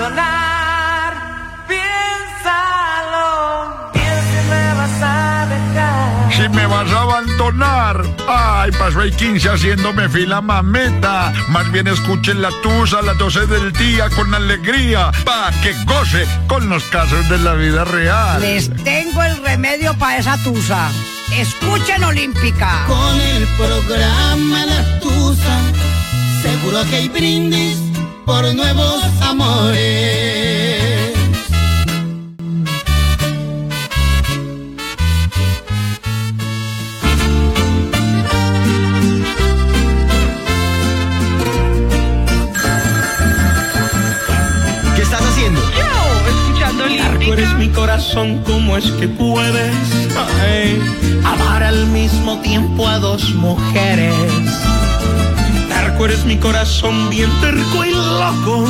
abandonar. Piénsalo, piensa me vas a dejar. Si me vas a abandonar. Ay, paso el 15 haciéndome fila mameta. Más bien escuchen la tusa a las 12 del día con alegría. Pa' que goce con los casos de la vida real. Les tengo el remedio para esa tusa. Escuchen Olímpica. Con el programa La Tusa, seguro que hay brindis por nuevos amores. ¿Qué estás haciendo? Yo, escuchando Tú eres mi corazón, ¿cómo es que puedes ay, amar al mismo tiempo a dos mujeres? Narco eres mi corazón bien terco y loco.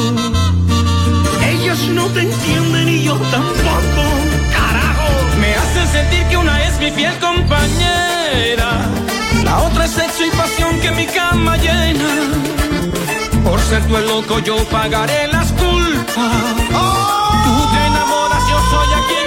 Ellos no te entienden y yo tampoco. Carajo. Me hacen sentir que una es mi fiel compañera, la otra es sexo y pasión que mi cama llena. Por ser tú el loco yo pagaré las culpas. Tú te enamoras, yo soy a quien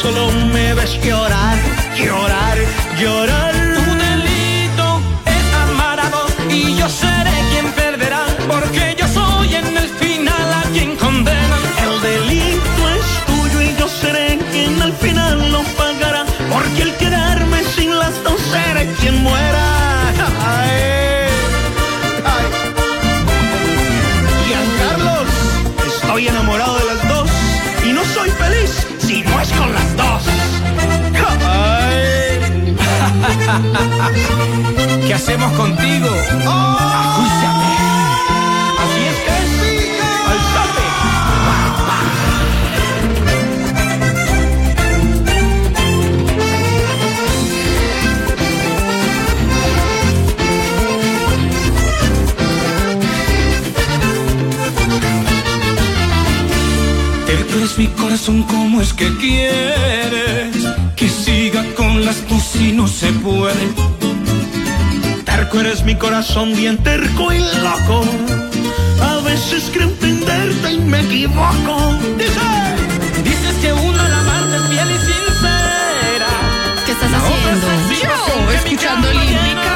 solo me ves llorar, llorar, llorar. Tu delito es amar a dos y yo seré quien perderá. Porque yo soy en el final a quien condena. El delito es tuyo y yo seré quien al final lo pagará. Porque al quedarme sin las dos seré quien muera. Hacemos contigo? Ajúciame. Así es que es. Alzate. Tú eres mi corazón, ¿cómo es que quieres que siga con las dos si no se puede? Terco eres mi corazón bien terco y loco. A veces creo entenderte y me equivoco. Dice. Dices que una la amante es fiel y sincera. ¿Qué estás haciendo? mi escuchando llena.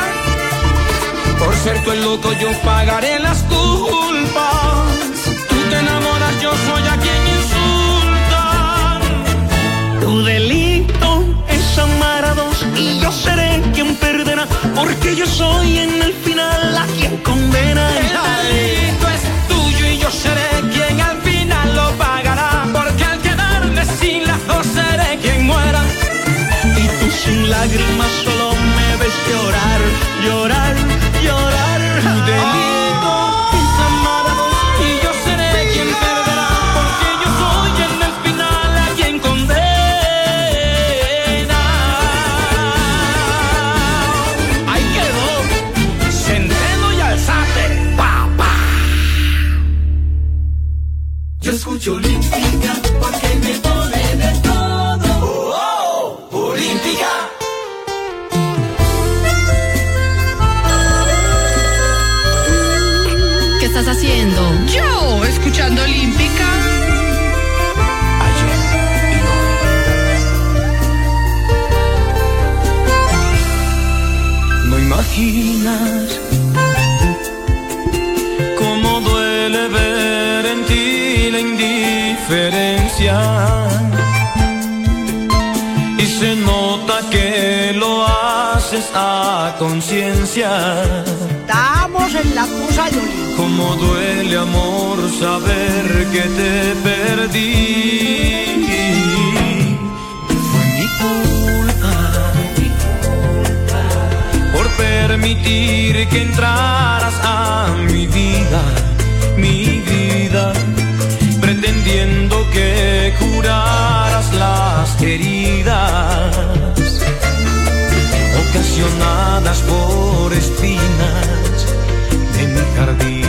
Por ser tú el loco yo pagaré las culpas. Tú te enamoras, yo soy a quien insulta. Tu delito es amar a dos y yo seré quien perderá. Porque yo soy en el final a quien condena. El delito es tuyo y yo seré quien al final lo pagará. Porque al quedarme sin las dos seré quien muera. Y tú sin lágrimas solo me ves llorar, llorar, llorar. Tu Olímpica porque me pone de todo. Oh, oh, Olímpica. ¿Qué estás haciendo? Yo, escuchando Olímpica. No imaginas conciencia. Estamos en la tusa de. Cómo duele amor saber que te perdí. Fue mi culpa por permitir que entraras a mi vida, mi vida, pretendiendo que curaras las heridas ocasionadas por espinas de mi jardín.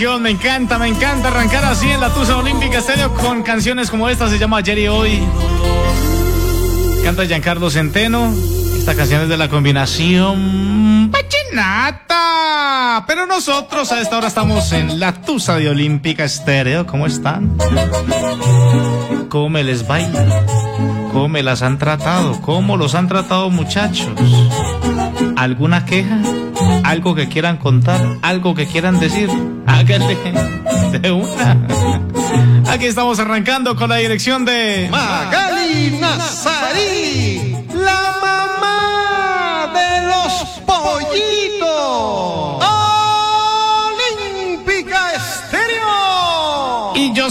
Me encanta, me encanta arrancar así en la Tusa Olímpica Estéreo con canciones como esta, se llama Ayer y Hoy. Canta Giancarlo Centeno. Esta canción es de la combinación Vallenata. Pero nosotros a esta hora estamos en la Tusa de Olímpica Estéreo. ¿Cómo están? ¿Cómo les baila? ¿Cómo las han tratado? ¿Cómo los han tratado muchachos? ¿Alguna queja? ¿Algo que quieran contar? ¿Algo que quieran decir? Aquí estamos arrancando con la dirección de Magali Nazarí,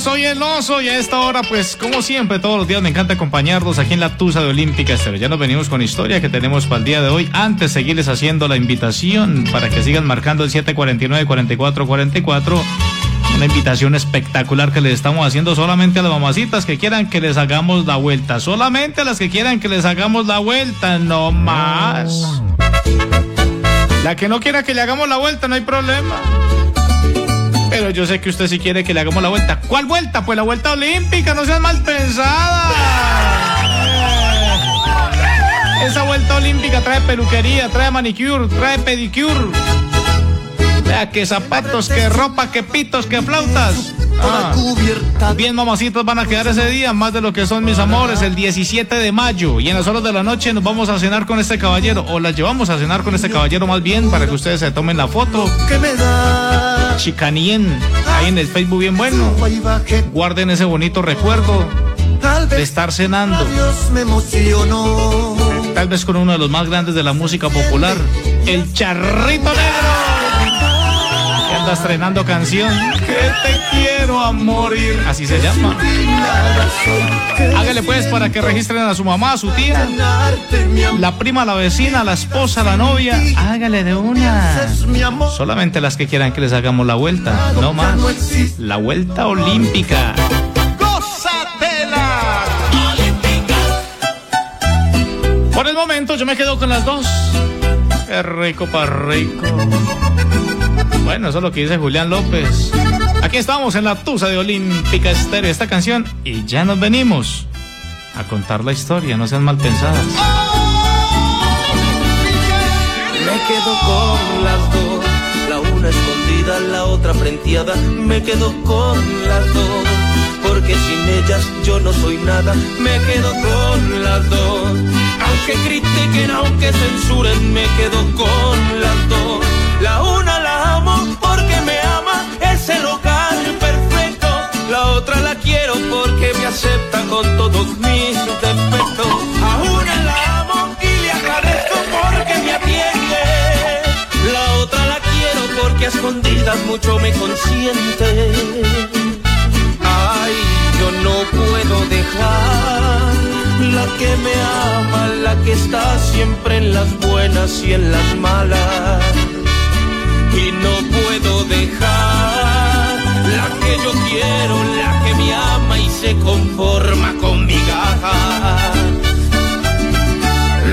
soy el oso y a esta hora, pues como siempre, todos los días me encanta acompañarlos aquí en la Tusa de Olímpica Estéreo. Ya nos venimos con historia que tenemos para el día de hoy. Antes seguirles haciendo la invitación para que sigan marcando el 749-4444. Una invitación espectacular que les estamos haciendo solamente a las mamacitas que quieran que les hagamos la vuelta. Solamente a las que quieran que les hagamos la vuelta, no más. La que no quiera que le hagamos la vuelta, no hay problema. Yo sé que usted sí quiere que le hagamos la vuelta. ¿Cuál vuelta? Pues la vuelta olímpica, no seas mal pensada. Eh, Esa vuelta olímpica trae peluquería, trae manicure, trae pedicure. Vea que zapatos, que ropa, que pitos, que flautas. Ah, bien mamacitos van a quedar ese día, más de lo que son mis amores, el 17 de mayo. Y en las horas de la noche nos vamos a cenar con este caballero, o las llevamos a cenar con este caballero más bien, para que ustedes se tomen la foto. Chicanien, ahí en el Facebook bien bueno. Guarden ese bonito recuerdo de estar cenando. Tal vez con uno de los más grandes de la música popular, el Charrito Negro. Que anda estrenando canción. Que te quiero a morir. Así se llama. Hágale pues para que registren a su mamá, a su tía, la prima, la vecina, la esposa, la novia. Hágale de una. Solamente las que quieran que les hagamos la vuelta. No más. La vuelta olímpica. Por el momento yo me quedo con las dos. Qué rico para rico. Bueno, eso es lo que dice Julián López. Aquí estamos en la Tusa de Olímpica Estéreo, esta canción, y ya nos venimos a contar la historia, no sean mal pensadas. Me quedo con las dos, la una escondida, la otra frenteada. Me quedo con las dos, porque sin ellas yo no soy nada. Me quedo con las dos, aunque critiquen, aunque censuren, me quedo con las dos. La una la amo otra la quiero porque me acepta con todos mis defectos. A una la amo y le agradezco porque me atiende. La otra la quiero porque a escondidas mucho me consiente. Ay, yo no puedo dejar la que me ama, la que está siempre en las buenas y en las malas. Y no puedo dejar la que yo quiero, la que me ama y se conforma con mi gaja.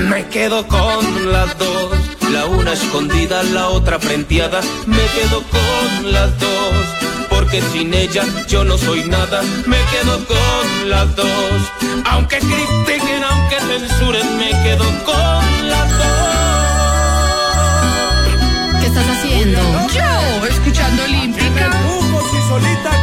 Me quedo con las dos, la una escondida, la otra frenteada. Me quedo con las dos, porque sin ella yo no soy nada. Me quedo con las dos, aunque critiquen, aunque censuren, me quedo con las dos. ¿Qué estás haciendo? Yo, solita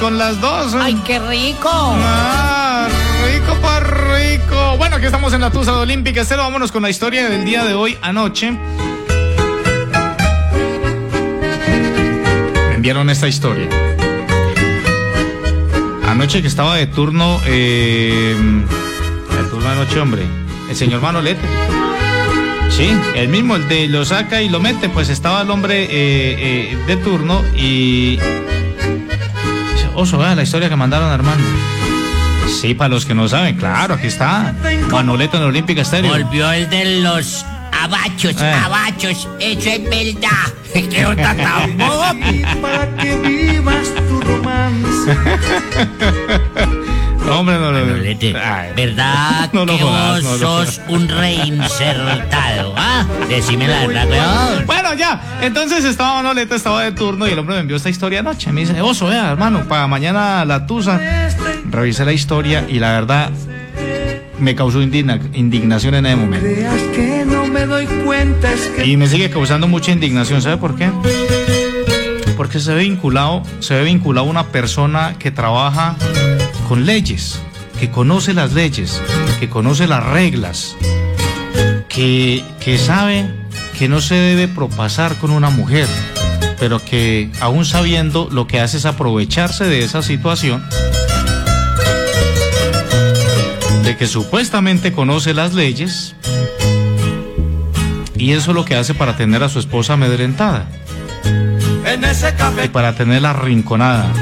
con las dos. ¿eh? Ay, qué rico. Ah, rico pa' rico. Bueno, aquí estamos en la Tusa de Olímpica Estero. Vámonos con la historia del día de hoy anoche. Me enviaron esta historia. Anoche que estaba de turno, eh, el turno de anoche, hombre, el señor Manolete. Sí, el mismo, el de lo saca y lo mete, pues estaba el hombre eh, eh, de turno y... Oso, vea la historia que mandaron Armando. Sí, para los que no saben, claro, aquí está. Manolete en Olímpica Estéreo. Volvió el de los abachos, Eh. abachos. Eso es verdad. Qué otra tan. Para que vivas tu romance. No, hombre, no, no, no. Manolete, Ay, ¿verdad No lo que jodas, vos no sos un reinsertado? ¿Ah? Decime la verdad. Bueno, ya. Entonces estaba Manolete, estaba de turno y el hombre me envió esta historia anoche. Me dice, oso, vea, hermano, para mañana la tusa. Revisé la historia y la verdad me causó indigna- indignación en ese momento. Creas que no me doy cuenta, es que Y me sigue causando mucha indignación, ¿sabe por qué? Porque se ve vinculado, se ve vinculado a una persona que trabaja con leyes, que conoce las leyes, que conoce las reglas, que, que sabe que no se debe propasar con una mujer, pero que aún sabiendo lo que hace es aprovecharse de esa situación, de que supuestamente conoce las leyes, y eso es lo que hace para tener a su esposa amedrentada. En ese y café para tenerla arrinconada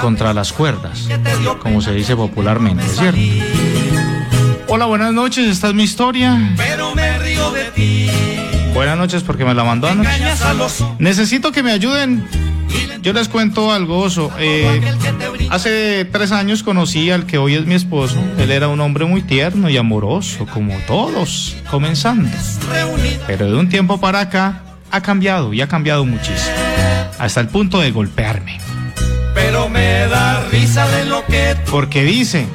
contra las cuerdas, como se dice popularmente, me ¿cierto? Hola, buenas noches, esta es mi historia. pero me río de ti. Buenas noches porque me la mandó anoche. Engañas a los Necesito que me ayuden. Yo les cuento algo, oso. Eh, hace tres años conocí al que hoy es mi esposo. Él era un hombre muy tierno y amoroso, como todos, comenzando. Pero de un tiempo para acá ha cambiado y ha cambiado muchísimo. Hasta el punto de golpearme. Pero me da risa de lo que tú Porque dice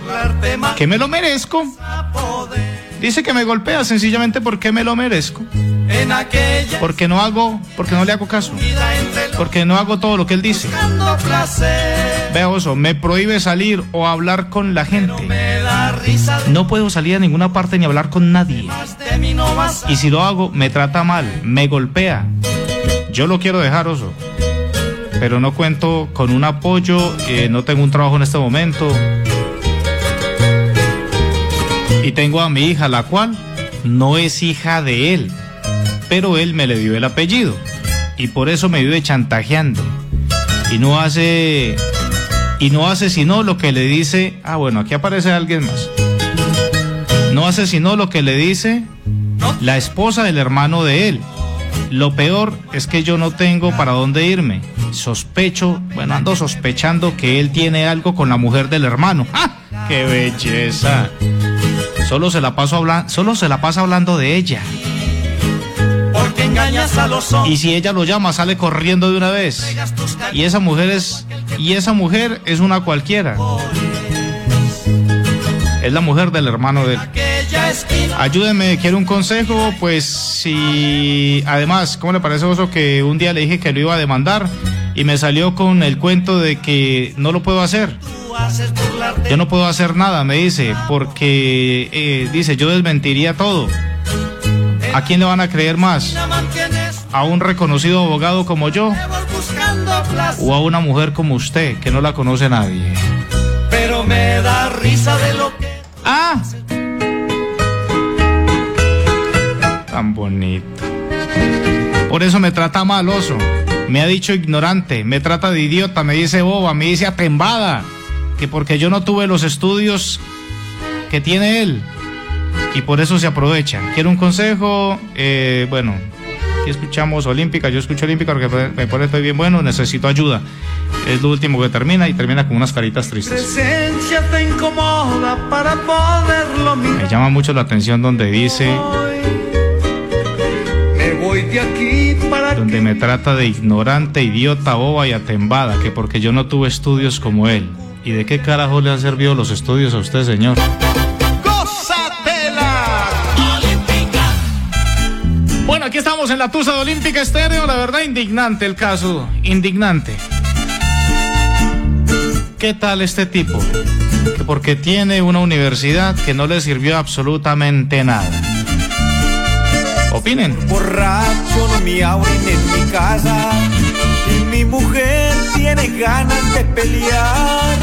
que me lo merezco. Dice que me golpea sencillamente porque me lo merezco. En aquella Porque no hago, porque no le hago caso. Porque no hago todo lo que él dice. Vea, oso, me prohíbe salir o hablar con la gente. No puedo salir a ninguna parte ni hablar con nadie. Y si lo hago, me trata mal, me golpea. Yo lo quiero dejar, oso. Pero no cuento con un apoyo, eh, no tengo un trabajo en este momento. Y tengo a mi hija, la cual no es hija de él. Pero él me le dio el apellido. Y por eso me vive chantajeando. Y no hace. Y no hace sino lo que le dice. Ah, bueno, aquí aparece alguien más. No hace sino lo que le dice la esposa del hermano de él. Lo peor es que yo no tengo para dónde irme. Sospecho, bueno, ando sospechando que él tiene algo con la mujer del hermano. ¡Ah! ¡Qué belleza! Solo se la paso habla- solo se la pasa hablando de ella. porque engañas a los hombres. Y si ella lo llama, sale corriendo de una vez. Y esa mujer es y esa mujer es una cualquiera. Es la mujer del hermano de él. Ayúdeme, quiero un consejo, pues si además, ¿cómo le parece oso que un día le dije que lo iba a demandar y me salió con el cuento de que no lo puedo hacer? Yo no puedo hacer nada, me dice, porque eh, dice, yo desmentiría todo. ¿A quién le van a creer más? ¿A un reconocido abogado como yo o a una mujer como usted que no la conoce nadie? Pero me da risa de lo que ¡Ah! Tan bonito. Por eso me trata mal, oso. Me ha dicho ignorante, me trata de idiota, me dice boba, me dice atembada. Que porque yo no tuve los estudios que tiene él. Y por eso se aprovecha. Quiero un consejo. Eh, bueno, aquí escuchamos Olímpica. Yo escucho Olímpica porque me pone estoy bien bueno. Necesito ayuda. Es lo último que termina y termina con unas caritas tristes. presencia te incomoda para poderlo Me mirar. llama mucho la atención donde dice, Me de aquí para donde me trata de ignorante, idiota, boba y atembada, que porque yo no tuve estudios como él. ¿Y de qué carajo le han servido los estudios a usted, señor? Bueno, aquí estamos en la Tusa de Olímpica Estéreo. La verdad, indignante el caso. Indignante. ¿Qué tal este tipo? Que porque tiene una universidad que no le sirvió absolutamente nada. Opinen. borracho no me abren en mi casa. Y mi mujer tiene ganas de pelear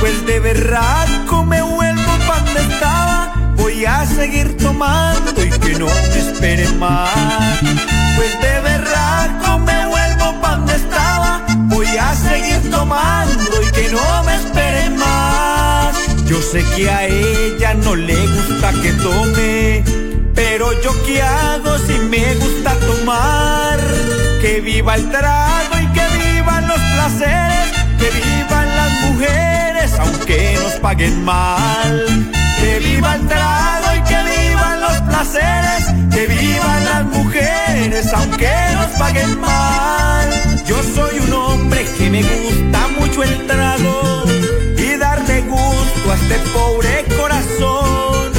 pues de berraco me vuelvo donde estaba. Voy a seguir tomando y que no me espere más. Pues de berraco me vuelvo donde estaba. Voy a seguir tomando y que no me espere más. Yo sé que a ella no le gusta que tome yo qué hago si me gusta tomar que viva el trago y que vivan los placeres que vivan las mujeres aunque nos paguen mal. Que viva el trago y que vivan los placeres que vivan las mujeres aunque nos paguen mal. Yo soy un hombre que me gusta mucho el trago y darle gusto a este pobre corazón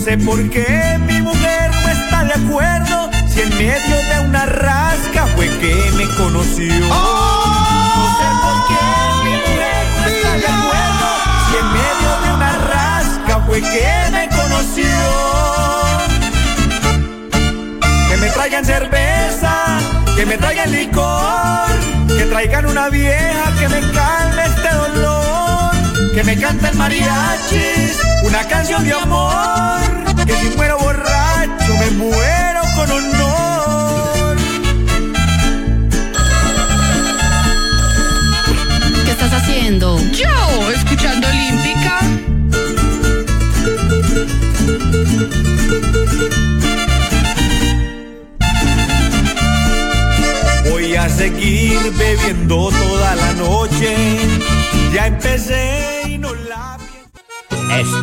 por qué mi mujer no está de acuerdo. Si en medio de una rasca fue que me conoció. No sé por qué mi mujer no está de acuerdo. Si en medio de una rasca fue que me conoció. Que me traigan cerveza, que me traigan licor, que traigan una vieja que me calme este dolor, que me canten mariachis, una canción de amor, que si muero borracho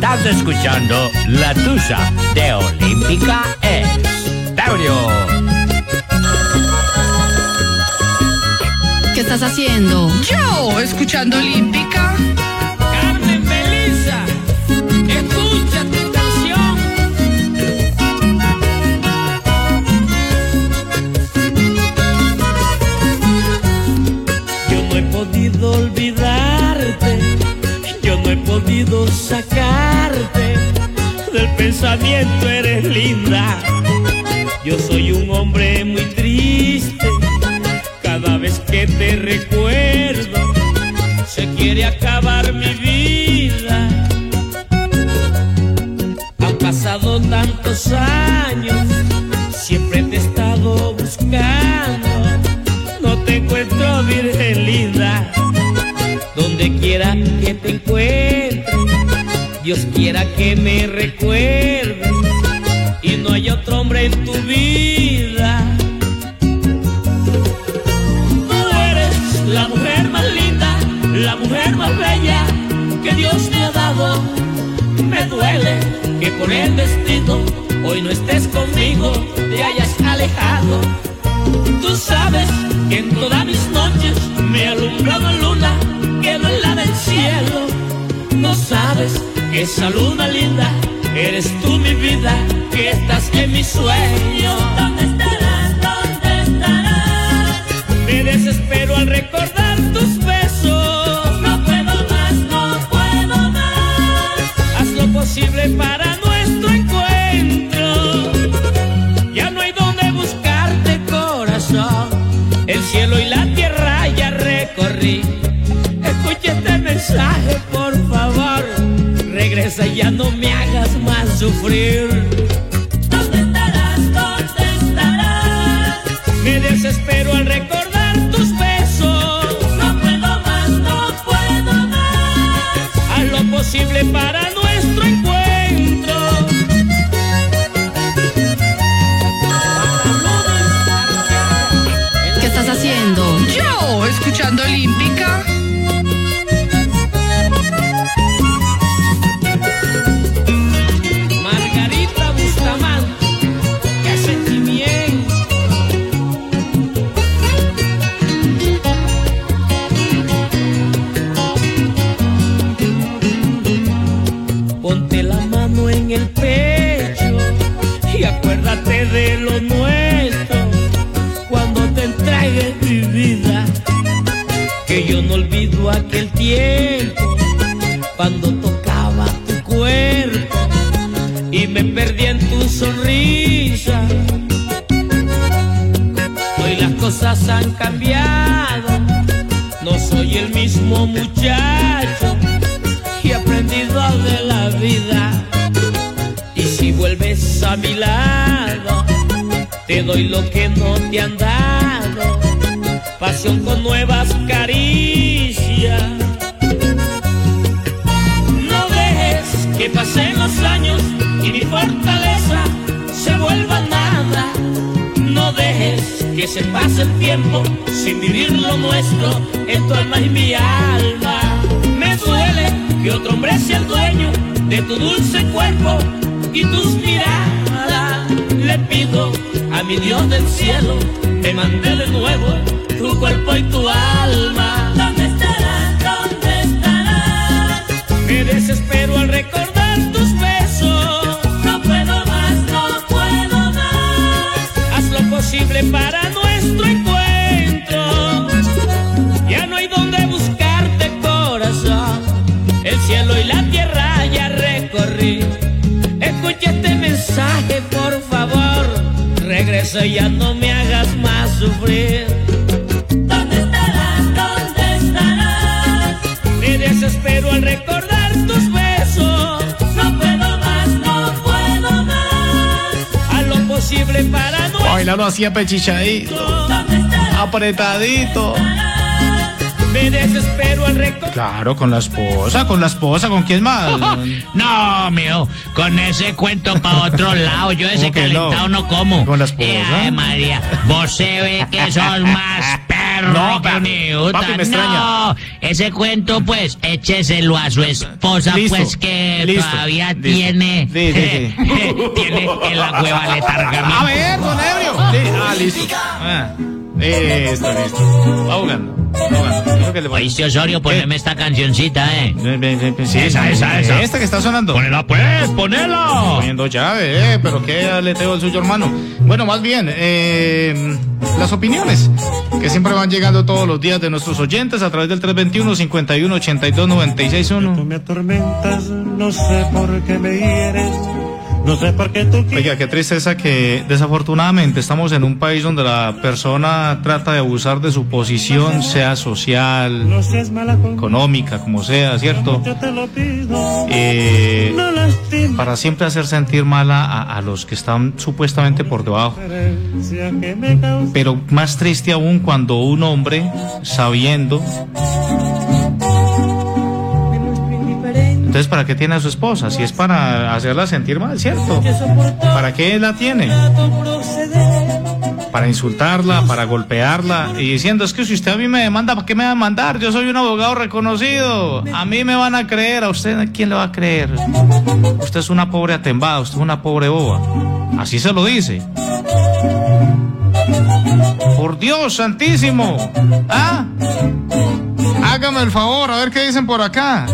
Estás escuchando La Tusa de Olímpica Estéreo. ¿Qué estás haciendo? Yo, escuchando Olímpica. Carmen Belisa, escucha tu canción. Yo no he podido olvidarte, yo no he podido sacarte del pensamiento, eres linda. Yo soy un hombre muy triste, cada vez que te recuerdo, se quiere acabar mi vida. Han pasado tantos años, siempre te he estado buscando no te encuentro virgen linda. Donde quiera que te encuentre, Dios quiera que me recuerde y no hay otro hombre en tu vida. Tú eres la mujer más linda, la mujer más bella que Dios me ha dado. Me duele que por el destino hoy no estés conmigo, te hayas alejado. Tú sabes que en todas mis noches me ha alumbrado luna que no es la del cielo. No sabes que esa luna linda eres tú mi vida, que estás en mi sueño. ¿Dónde estarás? ¿Dónde estarás? Me desespero al recordar tus no me hagas más sufrir. ¿Dónde estarás? ¿Dónde estarás? Me desespero al recordar tu dulce cuerpo y tus miradas. Le pido a mi Dios del cielo te mandé de nuevo tu cuerpo y tu alma. ¿Dónde estarás? ¿Dónde estarás? Me desespero al recordar tus besos. No puedo más, no puedo más. Haz lo posible para no Ya no me hagas más sufrir. ¿Dónde estarás? ¿Dónde estarás? Me desespero al recordar tus besos. No puedo más, no puedo más. A lo posible para no Bailarlo así apechichadito, ¿Dónde estarás? Me desespero al recordar. Claro, con la esposa, con la esposa, ¿con quién más? No, mío, con ese cuento para otro lado. Yo ese ¿Cómo que no? calentado no, como. ¿Con la esposa? Eh, ay, María, vos se ve que sos más perro No, que papi, papi, me extraña. No, ese cuento, pues, écheselo a su esposa, Listo, pues, que listo, todavía listo. tiene... Sí, sí, tiene en la cueva letargamiento. A ver, don Ebrio. Sí, Ah, listo. Ah, listo, listo. Va jugando. Oíste, Osorio, poneme esta cancioncita, eh. Sí, Esa, esa, esa. Esta que está sonando. Ponela, pues, ponela. Poniendo llave, eh, pero qué aleteo el suyo, hermano. Bueno, más bien, eh, las opiniones que siempre van llegando todos los días de nuestros oyentes a través del 321 51 82 96 1. me atormentas, no sé por qué me hieres, no sé por qué tú Oiga, qué tristeza que desafortunadamente estamos en un país donde la persona trata de abusar de su posición, sea social, económica, como sea, ¿cierto? Eh, para siempre hacer sentir mal a, a los que están supuestamente por debajo. Pero más triste aún cuando un hombre, sabiendo, entonces ¿para qué tiene a su esposa? Si es para hacerla sentir mal, ¿cierto? ¿Para qué la tiene? Para insultarla, para golpearla y diciendo, es que si usted a mí me demanda, ¿para qué me va a mandar? Yo soy un abogado reconocido. A mí me van a creer, a usted, ¿a quién le va a creer? Usted es una pobre atembada, usted es una pobre boba. Así se lo dice. Por Dios santísimo. ¿Ah? Hágame el favor, a ver qué dicen por acá.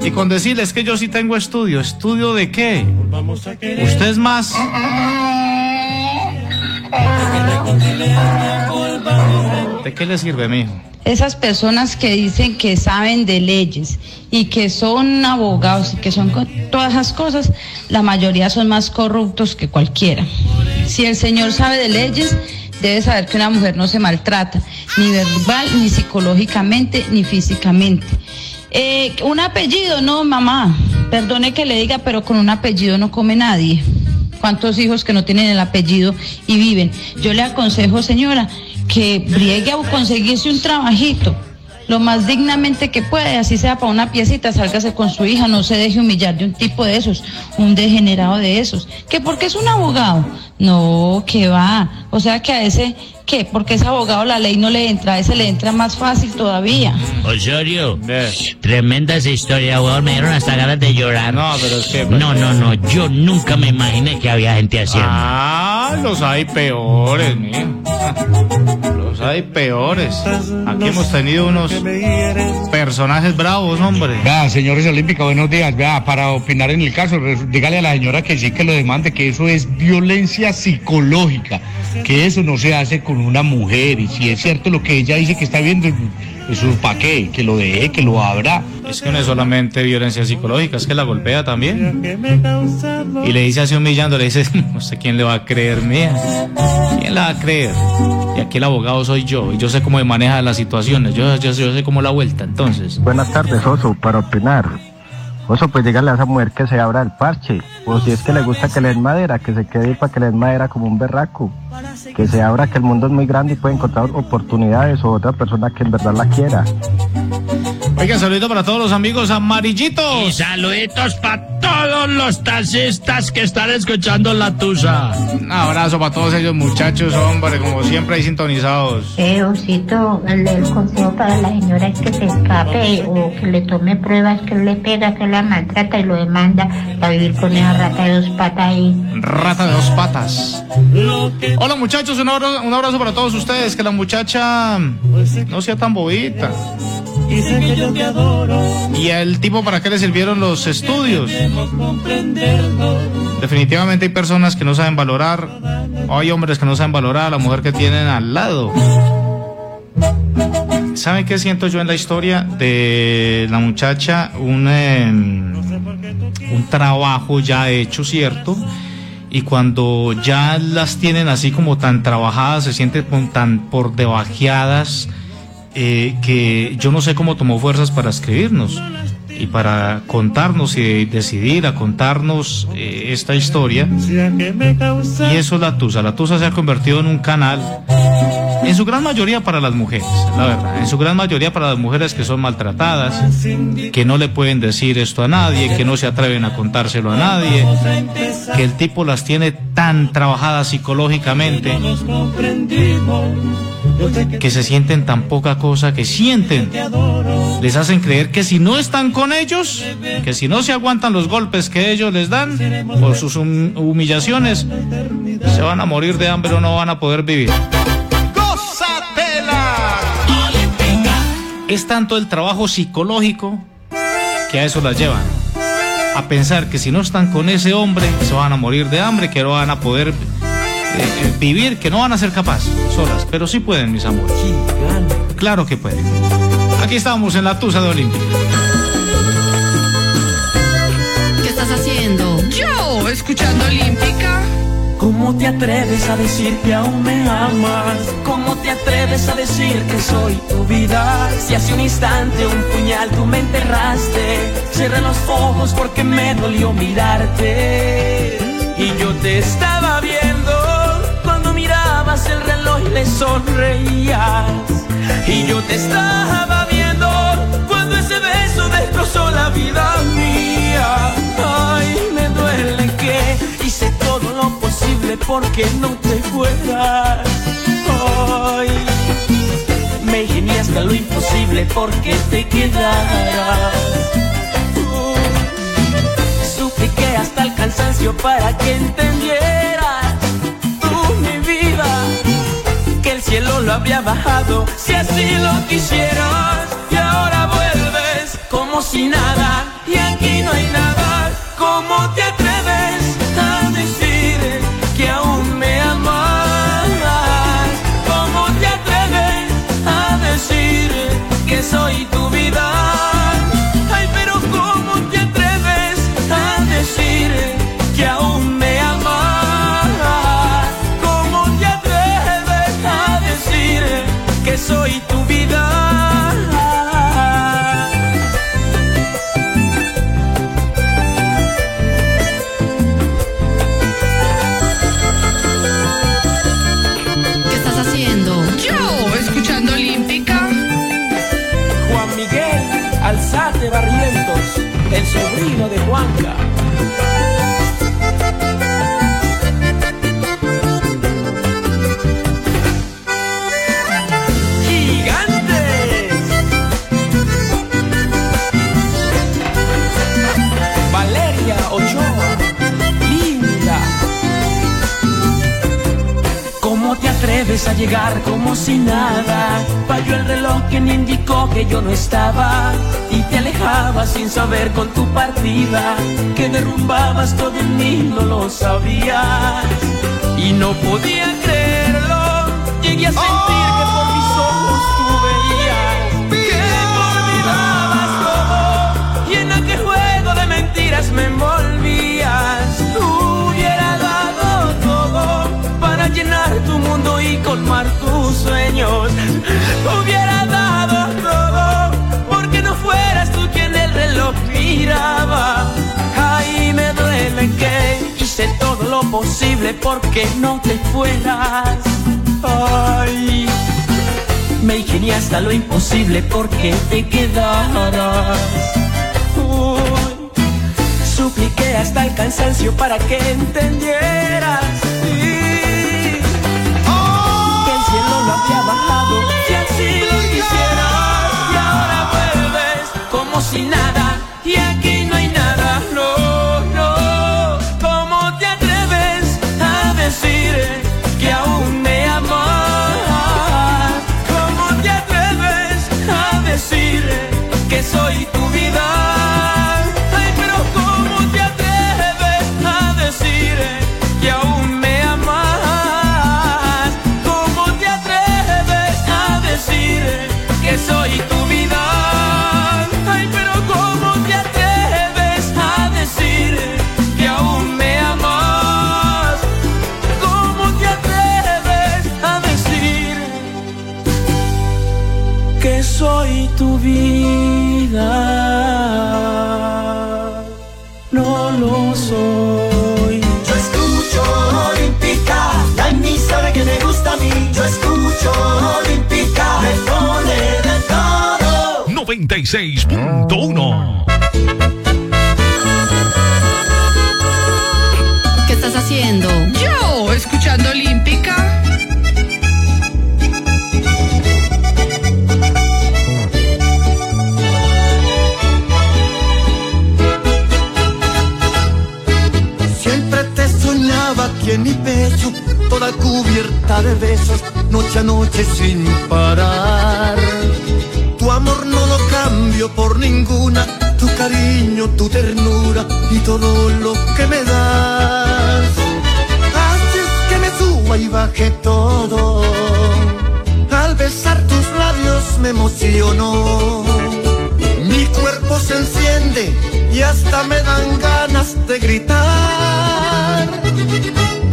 Y con decirles que yo sí tengo estudio. ¿Estudio de qué? Vamos a querer Usted es más. ¿De qué le sirve, mijo? Esas personas que dicen que saben de leyes y que son abogados y que son todas esas cosas, la mayoría son más corruptos que cualquiera. Si el señor sabe de leyes, debe saber que una mujer no se maltrata, ni verbal, ni psicológicamente, ni físicamente. Eh, un apellido, no, mamá, perdone que le diga, pero con un apellido no come nadie. ¿Cuántos hijos que no tienen el apellido y viven? Yo le aconsejo, señora, que briegue a conseguirse un trabajito lo más dignamente que puede, así sea para una piecita, sálgase con su hija, no se deje humillar de un tipo de esos, un degenerado de esos. ¿Que porque es un abogado? No, que va. O sea que a ese, ¿qué? Porque es abogado la ley no le entra, a ese le entra más fácil todavía. Osorio, tremenda esa historia, weón. Me dieron hasta ganas de llorar. No, pero es que. No, no, no. Yo nunca me imaginé que había gente haciendo. Ah, los hay peores, mijo. Hay peores. Aquí hemos tenido unos personajes bravos, hombre. Vea, señores Olímpica, buenos días. Vea, para opinar en el caso, dígale a la señora que sí que lo demande, que eso es violencia psicológica, que eso no se hace con una mujer. Y si es cierto lo que ella dice que está viendo, eso para qué, que lo deje, que lo abra. Es que no es solamente violencia psicológica, es que la golpea también. Y le dice así humillando, le dice, no sé quién le va a creer, mía. ¿Quién la va a creer? Y aquí el abogado soy yo, y yo sé cómo maneja las situaciones, yo, yo, yo sé cómo la vuelta, entonces. Buenas tardes, Oso, para opinar. Oso, pues dígale a esa mujer que se abra el parche. O si es que le gusta que le den madera, que se quede para que le den madera como un berraco. Que se abra, que el mundo es muy grande y puede encontrar oportunidades o otra persona que en verdad la quiera. Oigan, saludito para todos los amigos amarillitos. Y saluditos para todos los taxistas que están escuchando la tusa. Un abrazo para todos ellos muchachos, hombre, como siempre ahí sintonizados. Eh, Osito, el, el consejo para la señora es que se escape o que le tome pruebas que le pega, que la maltrata y lo demanda para vivir con esa rata de dos patas ahí. Rata de dos patas. Hola muchachos, un abrazo, un abrazo para todos ustedes. Que la muchacha no sea tan bobita. Y sé que yo te adoro. ¿Y el tipo para qué le sirvieron los estudios? Definitivamente hay personas que no saben valorar, hay hombres que no saben valorar a la mujer que tienen al lado. ¿Saben qué siento yo en la historia de la muchacha? Un, eh, un trabajo ya hecho, ¿cierto? Y cuando ya las tienen así como tan trabajadas, se sienten tan por debajeadas, eh, que yo no sé cómo tomó fuerzas para escribirnos y para contarnos y decidir a contarnos eh, esta historia. Y eso es la Tusa. La Tusa se ha convertido en un canal, en su gran mayoría para las mujeres, la verdad. En su gran mayoría para las mujeres que son maltratadas, que no le pueden decir esto a nadie, que no se atreven a contárselo a nadie, que el tipo las tiene tan trabajadas psicológicamente que se sienten tan poca cosa que sienten. Les hacen creer que si no están con ellos, que si no se aguantan los golpes que ellos les dan por sus hum- humillaciones, se van a morir de hambre o no van a poder vivir. Es tanto el trabajo psicológico que a eso las llevan. A pensar que si no están con ese hombre, se van a morir de hambre, que no van a poder eh, vivir, que no van a ser capaces solas. Pero sí pueden, mis amores. Claro que pueden. Aquí estamos en la Tusa de Olimpia. ¿Qué estás haciendo? Yo, escuchando Olímpica. ¿Cómo te atreves a decir que aún me amas? ¿Cómo te atreves a decir que soy tu vida? Si hace un instante un puñal tú me enterraste, cerré los ojos porque me dolió mirarte. Y yo te estaba viendo mirabas el reloj y le sonreías. Y yo te estaba viendo cuando ese beso destrozó la vida mía. Ay, me duele que hice todo lo posible porque no te fueras. Ay, me ingenié hasta lo imposible porque te quedaras. Hasta el cansancio para que entendieras cielo lo habría bajado. Si así lo quisieras y ahora vuelves como si nada. Y aquí no hay nada ¿cómo te atreves sobrino de Juanca. Atreves a llegar como si nada? Falló el reloj me indicó que yo no estaba y te alejabas sin saber con tu partida que derrumbabas todo en mí, no lo sabías y no podía creerlo. Llegué a sentir que por mis ojos tú veías que me olvidabas todo y en aquel juego de mentiras me envolvías. Tus sueños. Hubiera dado todo porque no fueras tú quien el reloj miraba. Ay, me duele que hice todo lo posible porque no te fueras. Ay, me ingenié hasta lo imposible porque te quedaras. Supliqué hasta el cansancio para que entendieras. Si lo quisieras. Y ahora vuelves como si nada, y aquí no hay nada. No, no, ¿cómo te atreves a decir que aún me amas? ¿Cómo te atreves a decir que soy tu vida? Aquí en mi pecho, toda cubierta de besos, noche a noche sin parar. Tu amor no lo cambio por ninguna, tu cariño, tu ternura y todo lo que me das. Haces que me suba y baje todo. Al besar tus labios me emociono. Mi cuerpo se enciende y hasta me dan ganas de gritar.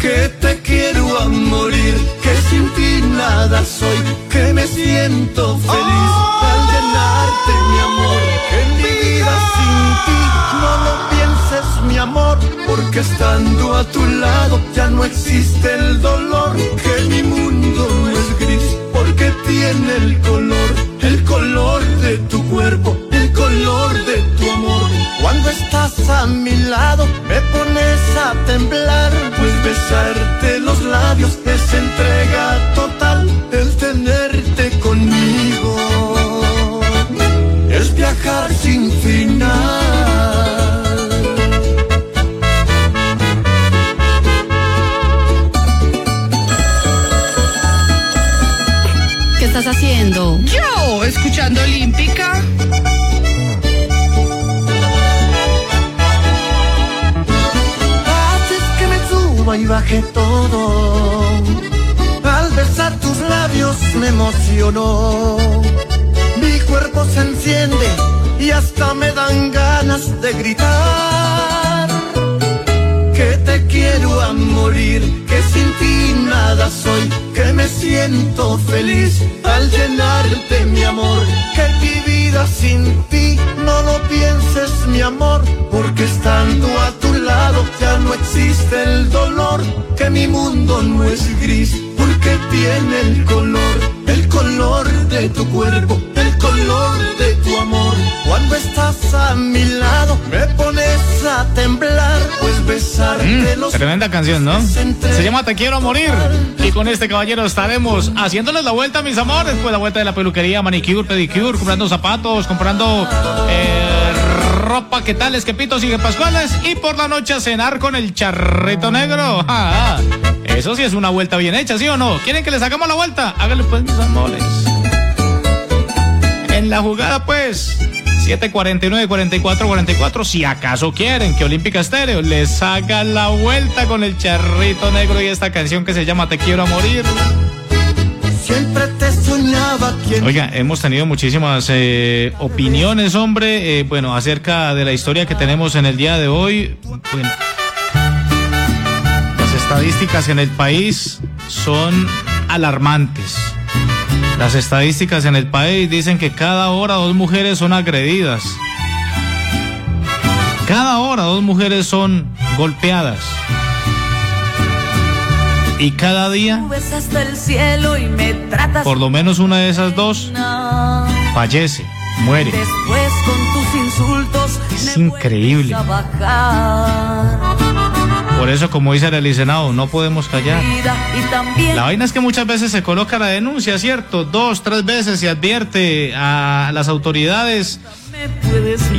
Que te quiero a morir, que sin ti nada soy, que me siento feliz al llenarte mi amor. Que mi vida sin ti no lo pienses mi amor, porque estando a tu lado ya no existe el dolor. Que mi mundo no es gris, porque tiene el color, el color de tu cuerpo, el color de tu amor. Cuando estás a mi lado me pones a temblar, pues besarte los labios es entrega total, el tenerte conmigo es viajar sin final. ¿Qué estás haciendo? Yo, escuchando Olímpica. Y baje todo. Al besar tus labios me emocionó. Mi cuerpo se enciende y hasta me dan ganas de gritar. Que te quiero a morir, que sin ti nada soy, que me siento feliz al llenarte mi amor. Que mi sin ti no lo pienses mi amor, porque estando a tu lado ya no existe el dolor. Que mi mundo no es gris, porque tiene el color, el color de tu cuerpo, el color de tu amor. Cuando estás a mi lado me pones a temblar, pues besarte los Tremenda canción, ¿no? Se llama Te quiero morir. Y con este caballero estaremos haciéndoles la vuelta, mis amores. Pues la vuelta de la peluquería, manicure, pedicure, comprando zapatos, comprando eh, ropa, que tales, que pitos y que pascuales. Y por la noche a cenar con el charrito negro. Eso sí es una vuelta bien hecha, ¿sí o no? ¿Quieren que les hagamos la vuelta? Háganle pues, mis amores. En la jugada, pues. 749 44 44 si acaso quieren que Olímpica Estéreo les haga la vuelta con el charrito negro y esta canción que se llama Te quiero a morir. Siempre te soñaba quien Oiga, hemos tenido muchísimas eh, opiniones, hombre, eh, bueno, acerca de la historia que tenemos en el día de hoy. Bueno, las estadísticas en el país son alarmantes. Las estadísticas en el país dicen que cada hora dos mujeres son agredidas. Cada hora dos mujeres son golpeadas. Y cada día, por lo menos una de esas dos fallece, muere. Después con tus insultos Es increíble. Por eso, como dice el Senado, no podemos callar. La vaina es que muchas veces se coloca la denuncia, ¿cierto? Dos, tres veces se advierte a las autoridades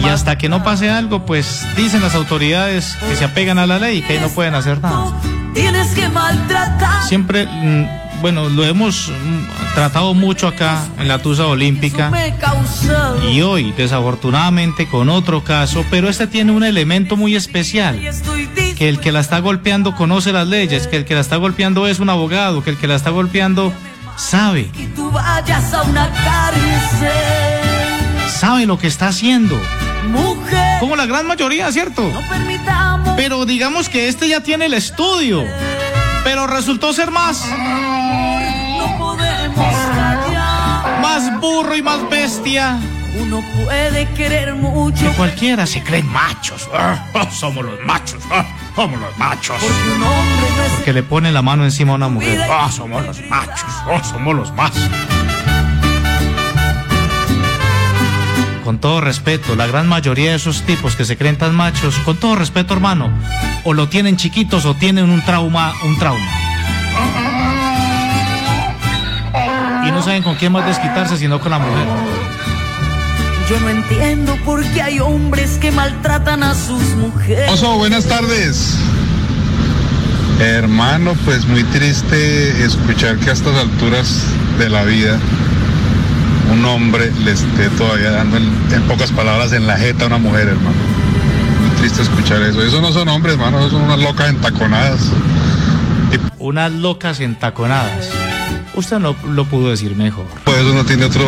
y hasta que no pase algo, pues dicen las autoridades que se apegan a la ley y que ahí no pueden hacer nada. tienes que maltratar. Siempre, mm, bueno, lo hemos mm, tratado mucho acá en la Tusa Olímpica y hoy, desafortunadamente, con otro caso, pero este tiene un elemento muy especial. Que el que la está golpeando conoce las leyes, que el que la está golpeando es un abogado, que el que la está golpeando sabe, tú vayas a una cárcel. sabe lo que está haciendo. Mujer, Como la gran mayoría, ¿cierto? permitamos. Pero digamos que este ya tiene el estudio, pero resultó ser más, No podemos callar. más burro y más bestia Uno puede querer mucho. Que cualquiera se creen machos. Ah, ah, somos los machos. ah, somos los machos. Porque un hombre no es Porque le pone la mano encima a una mujer. Ah, somos los machos. Oh, somos los más. Con todo respeto, la gran mayoría de esos tipos que se creen tan machos, con todo respeto, hermano, o lo tienen chiquitos o tienen un trauma, un trauma. Y no saben con quién más desquitarse sino con la mujer. Yo no entiendo por qué hay hombres que maltratan a sus mujeres. Oso, buenas tardes. Hermano, pues muy triste escuchar que a estas alturas de la vida un hombre le esté todavía dando en, en pocas palabras en la jeta a una mujer, hermano. Muy triste escuchar eso. Eso no son hombres, hermano, eso son unas locas entaconadas. Unas locas entaconadas. Usted no lo pudo decir mejor. Pues eso no tiene otro,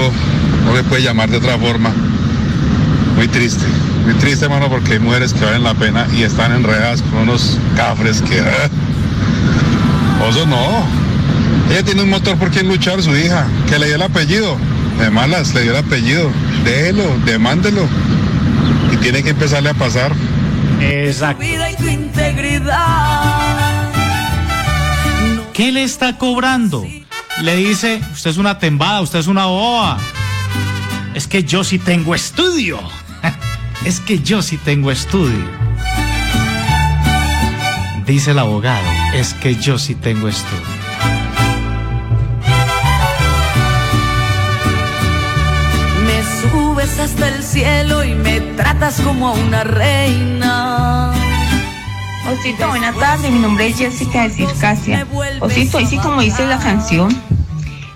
no le puede llamar de otra forma. Muy triste, muy triste, hermano, porque hay mujeres que valen la pena y están enredadas con unos cafres que. ah. Oso no. Ella tiene un motor por quien luchar, su hija, que le dio el apellido. De malas, le dio el apellido. Déjelo, demándelo. Y tiene que empezarle a pasar. Exacto. Vida y tu integridad. ¿Qué le está cobrando? Le dice, usted es una tembada, usted es una boba. Es que yo sí tengo estudio. Es que yo sí tengo estudio. Dice el abogado, es que yo sí tengo estudio. Me subes hasta el cielo y me tratas como a una reina. Osito, buenas tardes. Mi nombre es Jessica de Circasia. Osito, y sí, como dice la canción,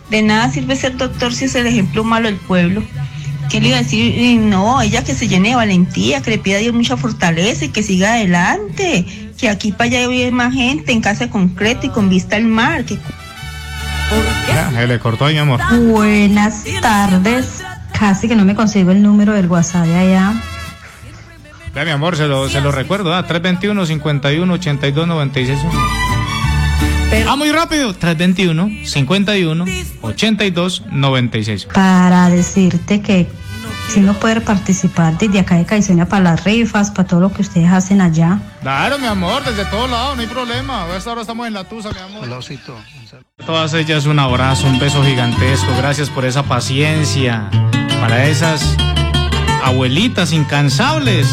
de nada sirve ser doctor si es el ejemplo malo del pueblo. ¿Qué le iba a decir? No, ella que se llene de valentía, que le pida a Dios mucha fortaleza y que siga adelante. Que aquí para allá vive más gente en casa de concreto y con vista al mar. Que... Ya, se le cortó ahí, mi amor. Buenas tardes. Casi que no me consigo el número del WhatsApp de allá. Ya, mi amor, se lo, se lo recuerdo, ¿ah? 321 51 82 96 Ah, muy rápido. 321 51 82 96 Para decirte que si no puede participar desde acá de Caiceña para las rifas, para todo lo que ustedes hacen allá. Claro, mi amor, desde todos lados, no hay problema. A esta hora estamos en la tusa, mi amor. A Todas ellas un abrazo, un beso gigantesco. Gracias por esa paciencia. Para esas abuelitas incansables.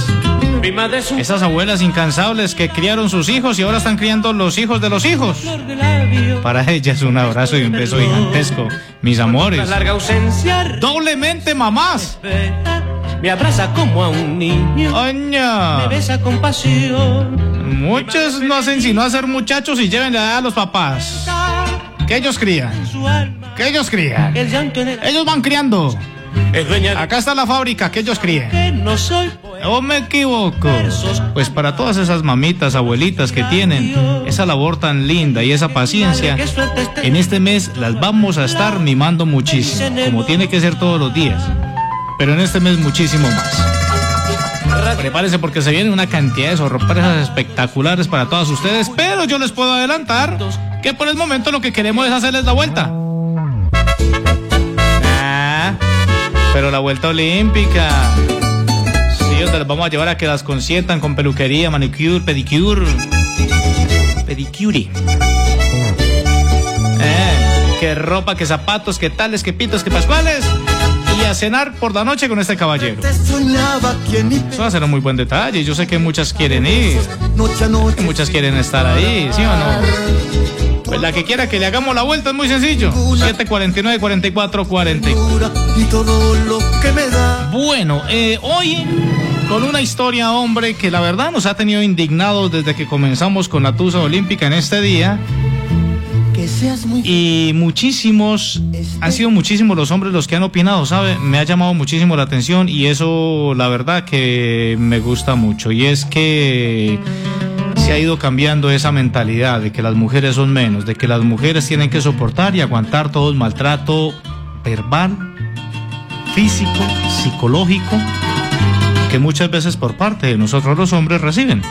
Esas abuelas incansables que criaron sus hijos y ahora están criando los hijos de los hijos. Para ellas un abrazo y un beso gigantesco, mis amores. larga ausencia Doblemente mamás. me abraza como a un niño. Oña. Me besa con pasión. Muchos no hacen sino hacer muchachos y lleven a los papás. Que ellos crían. Que ellos crían. Ellos van criando. Es dueña Acá está la fábrica que ellos crían. que no soy ¿O me equivoco? Pues para todas esas mamitas, abuelitas que tienen esa labor tan linda y esa paciencia, en este mes las vamos a estar mimando muchísimo, como tiene que ser todos los días. Pero en este mes muchísimo más. Prepárense porque se viene una cantidad de sorpresas espectaculares para todas ustedes, pero yo les puedo adelantar que por el momento lo que queremos es hacerles la vuelta. Pero la vuelta olímpica. Sí, donde las vamos a llevar a que las consientan con peluquería, manicure, pedicure. Pedicure. Eh, qué ropa, qué zapatos, qué tales, qué pitos, qué pascuales. Y a cenar por la noche con este caballero. Eso va a ser un muy buen detalle. Yo sé que muchas quieren ir. Que muchas quieren estar ahí, ¿sí o no? Pues la que quiera que le hagamos la vuelta es muy sencillo. 749 44 40. Y todo lo que me da. Bueno, eh, hoy con una historia, hombre, que la verdad nos ha tenido indignados desde que comenzamos con la Tusa Olímpica en este día. Que seas muy Y muchísimos, han sido muchísimos los hombres los que han opinado, ¿sabe? Me ha llamado muchísimo la atención y eso, la verdad, que me gusta mucho. Y es que se ha ido cambiando esa mentalidad de que las mujeres son menos, de que las mujeres tienen que soportar y aguantar todo el maltrato verbal, físico, psicológico, que muchas veces por parte de nosotros los hombres reciben.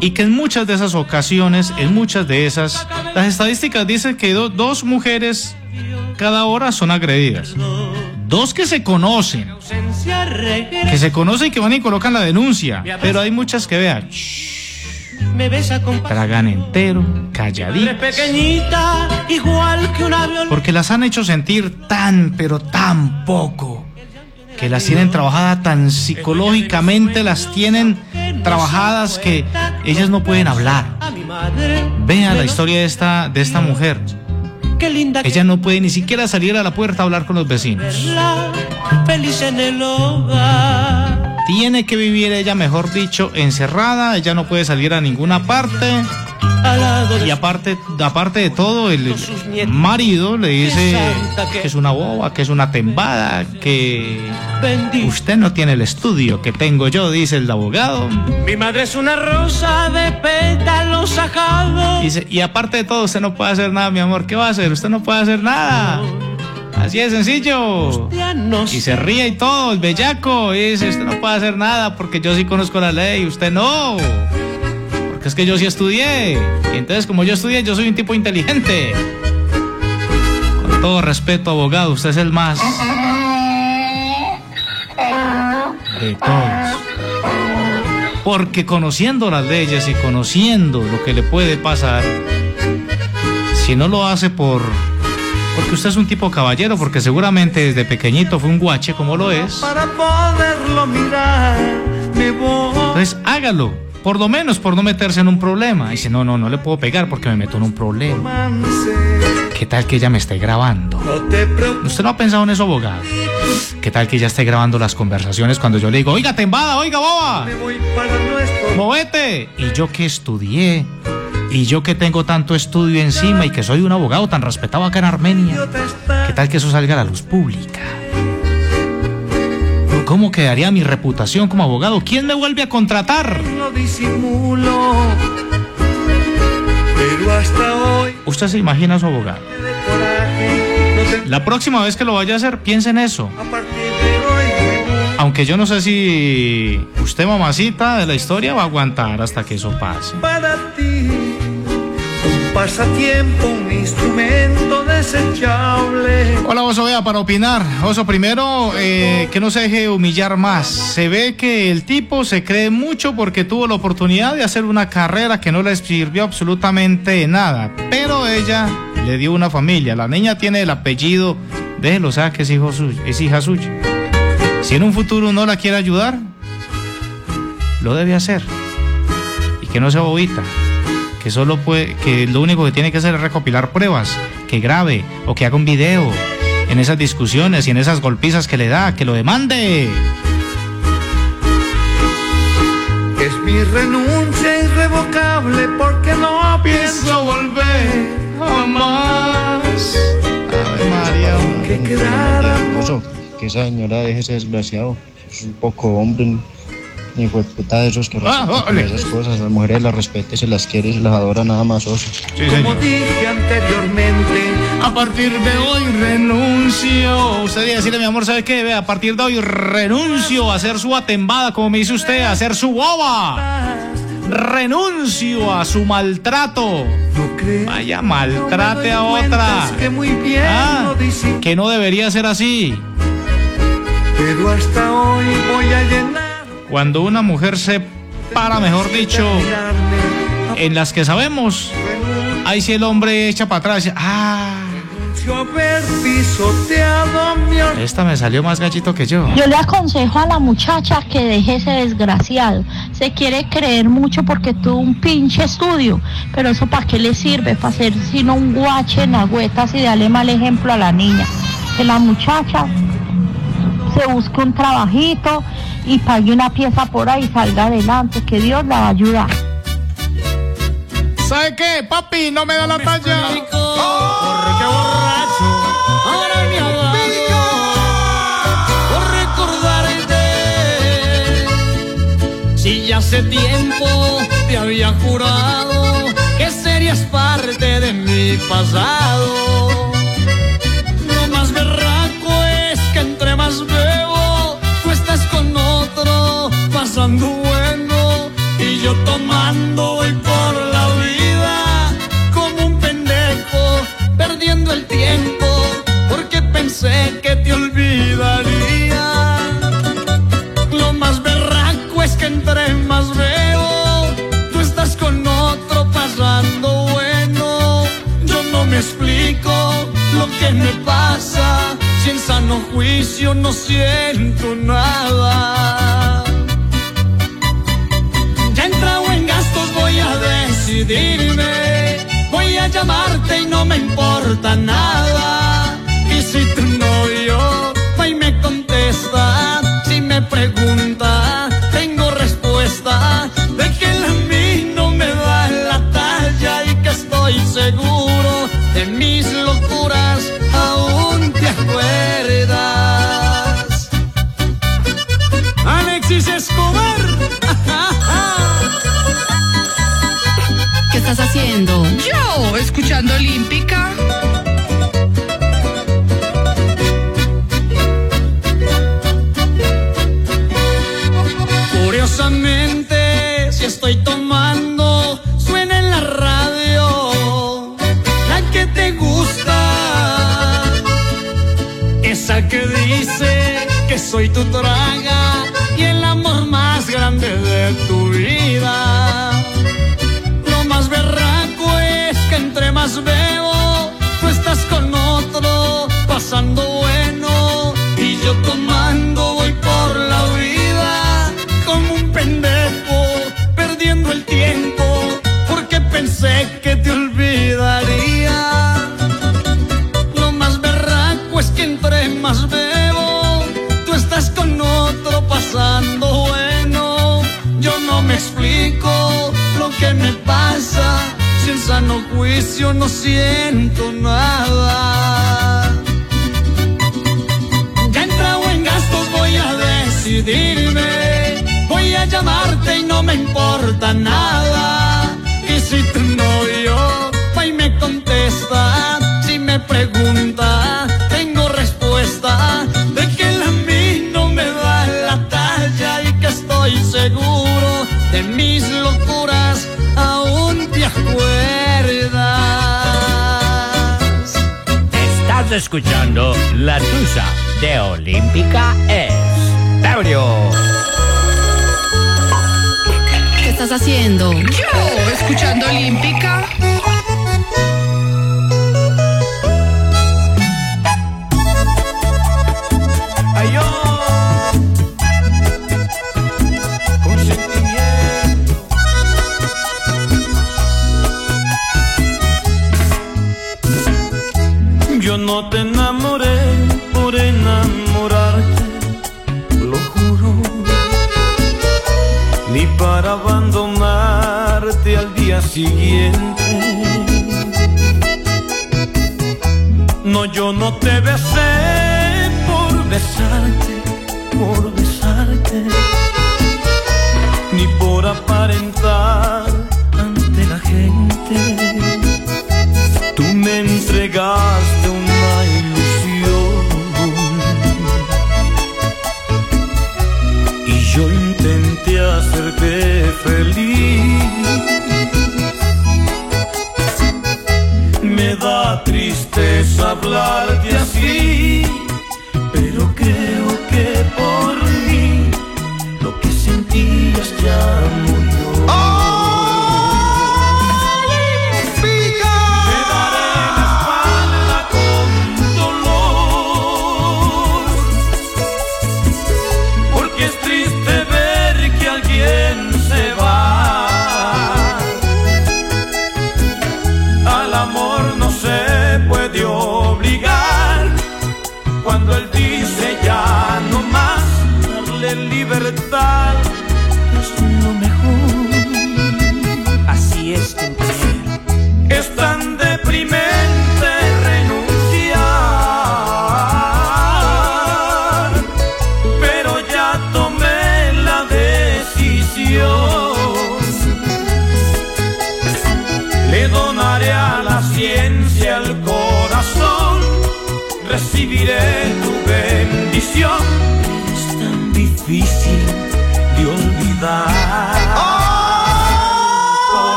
Y que en muchas de esas ocasiones, en muchas de esas, las estadísticas dicen que do- dos mujeres cada hora son agredidas. Dos que se conocen. Que se conocen y que van y colocan la denuncia. Pero hay muchas que vean. Me besa con Tragan entero, calladitas. Porque las han hecho sentir tan, pero tan poco. Que las tienen trabajadas tan psicológicamente, las tienen trabajadas que ellas no pueden hablar. Vean la historia de esta, de esta mujer. Qué linda Ella no puede ni siquiera salir a la puerta a hablar con los vecinos. feliz en el hogar. Tiene que vivir ella, mejor dicho, encerrada. Ella no puede salir a ninguna parte. Y aparte, aparte de todo, el marido le dice que es una boba, que es una tembada, que usted no tiene el estudio que tengo yo, dice el abogado. Mi madre es una rosa de sacados. Dice, y aparte de todo, usted no puede hacer nada, mi amor. ¿Qué va a hacer? Usted no puede hacer nada. Así de sencillo. Y se ríe y todo, el bellaco. Y dice, usted no puede hacer nada porque yo sí conozco la ley, usted no. Porque es que yo sí estudié. Y entonces, como yo estudié, yo soy un tipo inteligente. Con todo respeto, abogado, usted es el más de todos. Porque conociendo las leyes y conociendo lo que le puede pasar, si no lo hace por porque usted es un tipo caballero, porque seguramente desde pequeñito fue un guache como lo es. Para poderlo mirar, me voy. Entonces hágalo, por lo menos por no meterse en un problema. Y dice, no, no, no le puedo pegar porque me meto en un problema. ¿Qué tal que ella me esté grabando? ¿Usted no ha pensado en eso, abogado? ¿Qué tal que ella esté grabando las conversaciones cuando yo le digo, oiga, tembada, oiga, boba? ¡Movete! Y yo que estudié, y yo que tengo tanto estudio encima y que soy un abogado tan respetado acá en Armenia, ¿qué tal que eso salga a la luz pública? ¿Cómo quedaría mi reputación como abogado? ¿Quién me vuelve a contratar? No disimulo. Pero hasta hoy Usted se imagina su abogado. La próxima vez que lo vaya a hacer, piense en eso. Aunque yo no sé si usted, mamacita de la historia, va a aguantar hasta que eso pase. para ti un pasatiempo, un instrumento Hola, Oso, vea, para opinar. Oso, primero, eh, que no se deje humillar más. Se ve que el tipo se cree mucho porque tuvo la oportunidad de hacer una carrera que no le sirvió absolutamente nada. Pero ella le dio una familia. La niña tiene el apellido, déjelo, sea, que es, hijo suyo, es hija suya. Si en un futuro no la quiere ayudar, lo debe hacer. Y que no sea bobita. Que solo puede, que lo único que tiene que hacer es recopilar pruebas, que grabe o que haga un video en esas discusiones y en esas golpizas que le da, que lo demande. Es mi renuncia irrevocable porque no pienso volver jamás. María, que quedara que esa señora deje ese desgraciado. Es un poco hombre, ni fue puta de esos que Ah, esas cosas. Las mujeres las respeta y se las quiere y se las adora nada más, oso. Como dije anteriormente, A partir de hoy renuncio. Usted debe decirle, mi amor, ¿sabe qué? Ve, a partir de hoy renuncio a hacer su atembada, como me dice usted, a hacer su boba. Renuncio a su maltrato. Vaya, maltrate a otra. Ah, que no debería ser así. pero hasta hoy voy a llenar. Cuando una mujer se para, mejor dicho, en las que sabemos, ahí si el hombre echa para atrás, ah, esta me salió más gallito que yo. Yo le aconsejo a la muchacha que deje ese desgraciado. Se quiere creer mucho porque tuvo un pinche estudio. Pero eso para qué le sirve? Para ser sino un guache en agüetas y darle mal ejemplo a la niña. Que la muchacha se busque un trabajito y pague una pieza por ahí y salga adelante. Que Dios la va a ayudar. ¿Sabe qué, papi? No me da la talla. Corre que borracho, ahora por recordarte. Si ya hace tiempo te había jurado que serías parte de mi pasado. Lo más berraco es que entre más bebo, tomando voy por la vida como un pendejo, perdiendo el tiempo, porque pensé que te olvidaría. Lo más berraco es que entre más veo, tú estás con otro pasando bueno. Yo no me explico lo que me pasa, Sin sano juicio no siento nada. decidirme. Voy a llamarte y no me importa nada. Y si tu novio hoy me contesta, si me pregunta escuchando Limpi siento nada. Ya entrado en gastos, voy a decidirme. Voy a llamarte y no me importa nada. Estás escuchando La Tusa de Olímpica es Taurio. ¿Qué estás haciendo? Yo, escuchando Olímpica. te besé.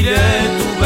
chwilę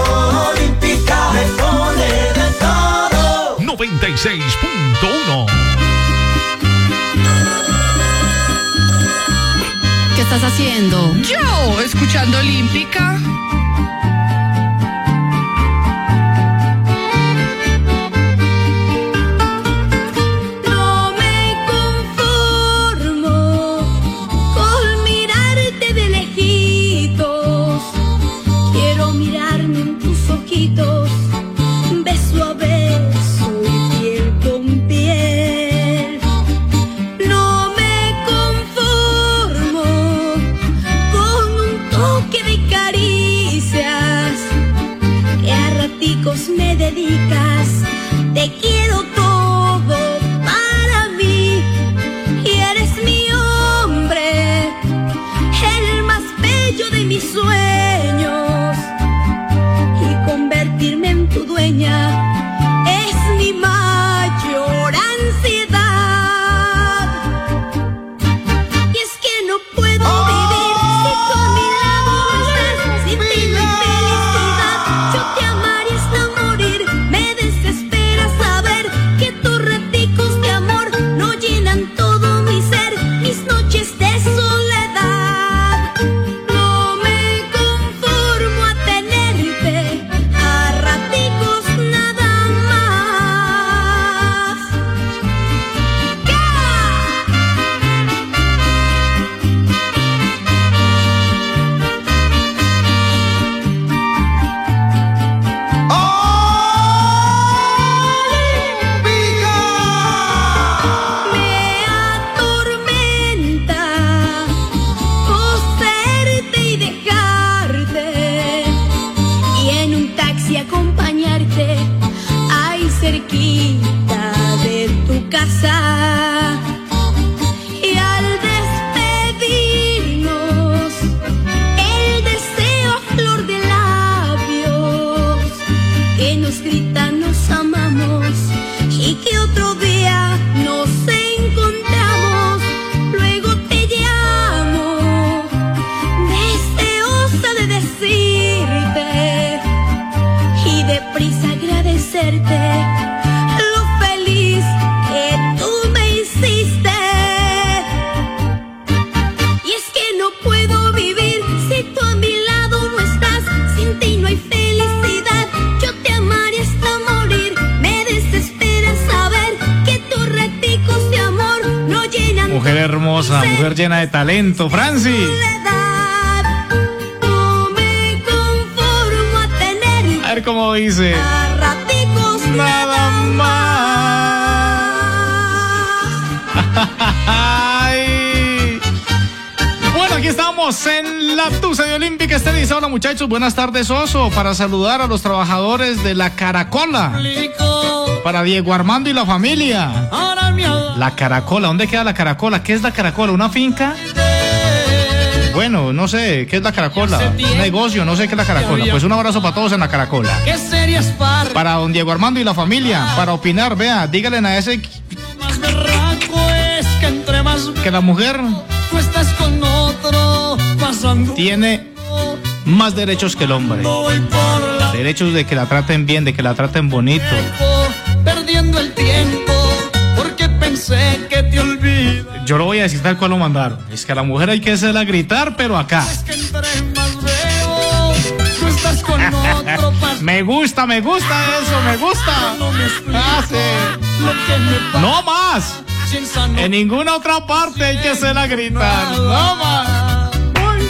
Olímpica me pone de todo. 96.1 ¿Qué estás haciendo? Yo, escuchando Olímpica. talento. Franci. A ver cómo dice. Nada más. Bueno, aquí estamos en la Tusa de Olímpica. Este dice, hola muchachos, buenas tardes, Oso, para saludar a los trabajadores de la Caracola. Para Diego Armando y la familia. La Caracola, ¿dónde queda la Caracola? ¿Qué es la Caracola? ¿Una finca? bueno, no sé, ¿qué es la caracola? Un negocio, no sé qué es la caracola. Pues un abrazo para todos en la caracola. Para don Diego Armando y la familia, para opinar, vea, díganle a ese que la mujer tiene más derechos que el hombre. Derechos de que la traten bien, de que la traten bonito a citar cuál lo mandaron. Es que a la mujer hay que hacerla gritar, pero acá. Me gusta, me gusta eso, me gusta. Ah, no más. En ninguna otra parte hay que hacerla gritar. No más. Uy.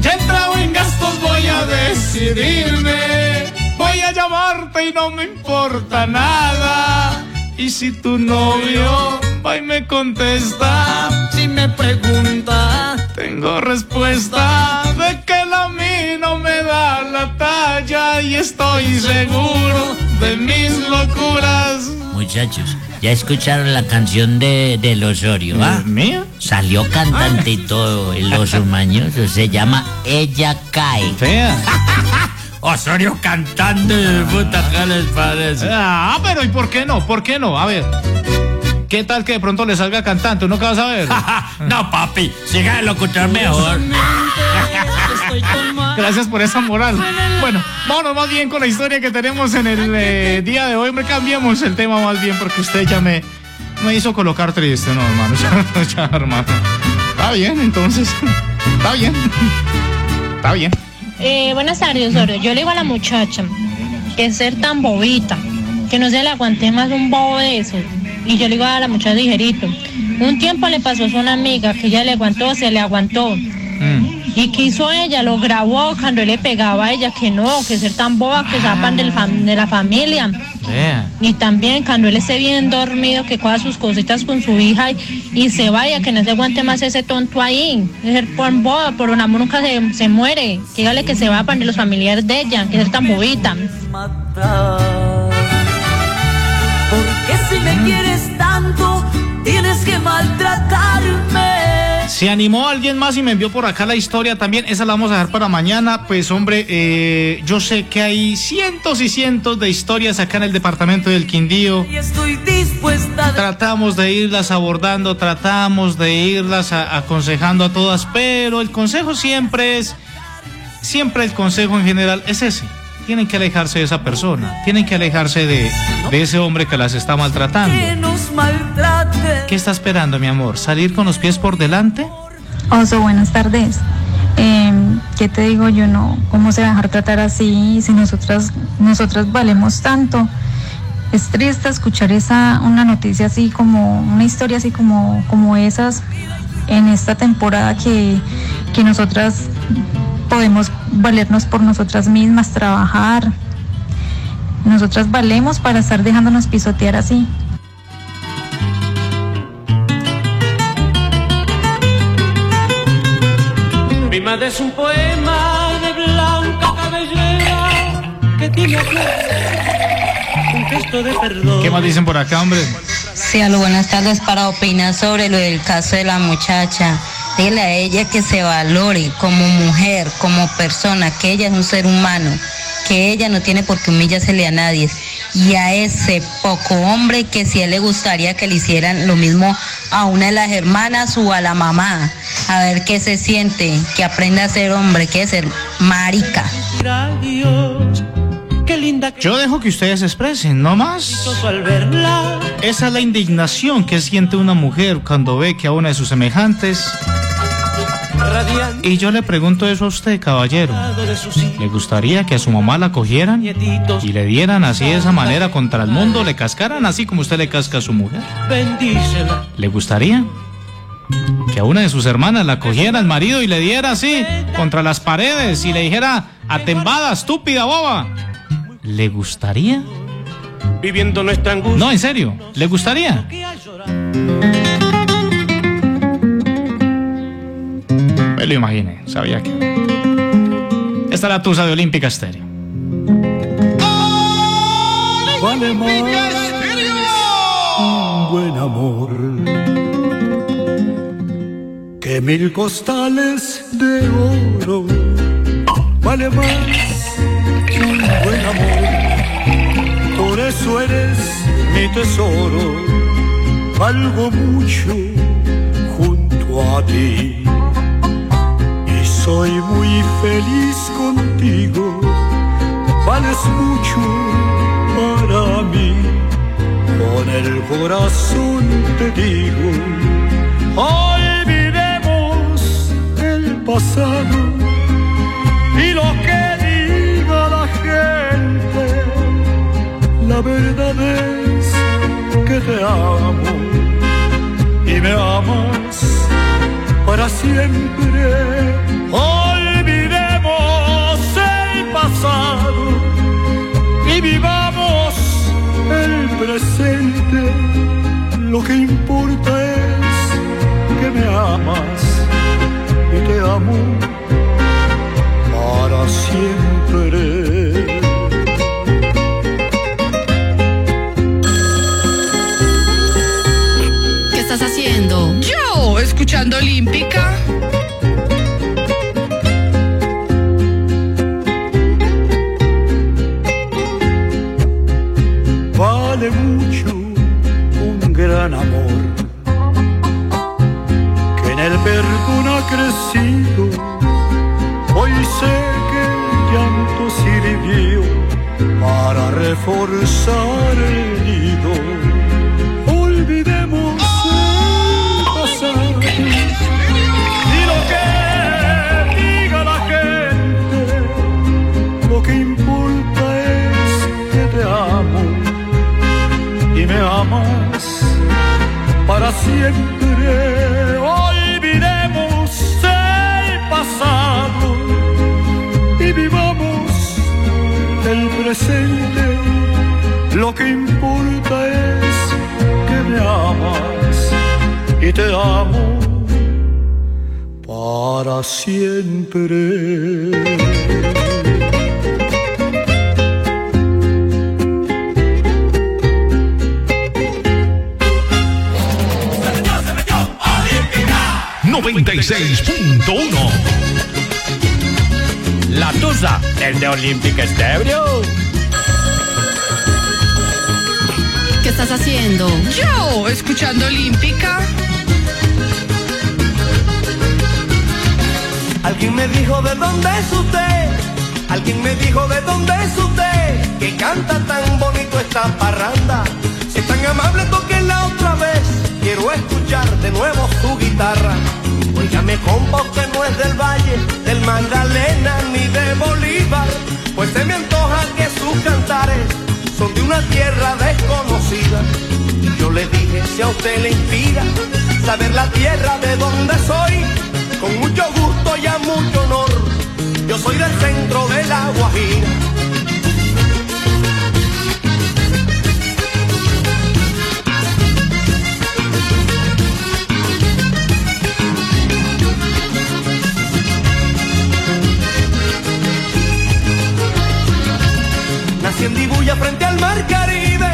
Ya entrado en gastos, voy a decidirme. Voy a llamarte y no me importa nada. Y si tu novio va y me contesta, si me pregunta, tengo respuesta de que la mí no me da la talla y estoy seguro de mis locuras. Muchachos, ¿ya escucharon la canción de, del Osorio, ah? ¿Mía? Salió cantante y todo, el oso mañoso. Se llama Ella Cae. Fea. Osorio cantando, puta, ¿qué les parece? Ah, pero ¿y por qué no? ¿Por qué no? A ver. ¿Qué tal que de pronto le salga cantante? ¿Uno qué va a saber? no, papi, siga de locutor mejor. Gracias por esa moral. Bueno, vámonos más bien con la historia que tenemos en el eh, día de hoy. Me cambiamos el tema más bien porque usted ya me, me hizo colocar triste, no, hermano. Ya, ya, hermano. Está bien, entonces. Está bien. Está bien. Eh, buenas tardes, Osorio. Yo le digo a la muchacha que ser tan bobita, que no se le aguante más un bobo de eso. Y yo le digo a la muchacha ligerito. Un tiempo le pasó a una amiga que ella le aguantó, se le aguantó. ¿Y qué hizo ella? Lo grabó cuando él le pegaba a ella que no, que ser tan boba, que zapan del fam- de la familia. Y también cuando él esté bien dormido, que coja sus cositas con su hija y, y se vaya, que no se aguante más ese tonto ahí. Es ser por boba, por un amor nunca se, se muere. Que dígale que se va para de los familiares de ella, que ser tan bobita. Porque si me quieres tanto, tienes que maltratarme. Se animó alguien más y me envió por acá la historia también. Esa la vamos a dejar para mañana. Pues hombre, eh, yo sé que hay cientos y cientos de historias acá en el departamento del Quindío. Y estoy dispuesta a Tratamos de irlas abordando, tratamos de irlas a- aconsejando a todas, pero el consejo siempre es, siempre el consejo en general es ese. Tienen que alejarse de esa persona, tienen que alejarse de, de ese hombre que las está maltratando. ¿Qué está esperando, mi amor? ¿Salir con los pies por delante? Oso, buenas tardes. Eh, ¿Qué te digo yo? No, ¿cómo se va a dejar tratar así si nosotras, nosotras valemos tanto? Es triste escuchar esa, una noticia así como, una historia así como, como esas en esta temporada que, que nosotras podemos valernos por nosotras mismas, trabajar. Nosotras valemos para estar dejándonos pisotear así. Mi madre es un poema de blanca cabellera que tiene un gesto de perdón. ¿Qué más dicen por acá, hombre? Sí, aló, buenas tardes para opinar sobre lo del caso de la muchacha. Dile a ella que se valore como mujer, como persona, que ella es un ser humano, que ella no tiene por qué humillársele a nadie. Y a ese poco hombre que si él le gustaría que le hicieran lo mismo a una de las hermanas o a la mamá. A ver qué se siente, que aprenda a ser hombre, que es ser marica. Yo dejo que ustedes se expresen, no más. Esa es la indignación que siente una mujer cuando ve que a una de sus semejantes. Y yo le pregunto eso a usted, caballero. ¿Le gustaría que a su mamá la cogieran y le dieran así de esa manera contra el mundo, le cascaran así como usted le casca a su mujer? ¿Le gustaría? Que a una de sus hermanas la cogiera el marido y le diera así contra las paredes y le dijera, atembada, estúpida, boba. ¿Le gustaría? Viviendo nuestra angustia. No, en serio, ¿le gustaría? Lo imaginé, sabía que. Esta es la tusa de Olímpica Estéreo. Vale más un buen amor que mil costales de oro. Vale más un buen amor. Por eso eres mi tesoro. Valgo mucho junto a ti. Soy muy feliz contigo, vales mucho para mí. Con el corazón te digo, olvidemos el pasado y lo que diga la gente. La verdad es que te amo y me amas para siempre. Vivamos el presente. Dibuya frente al mar Caribe,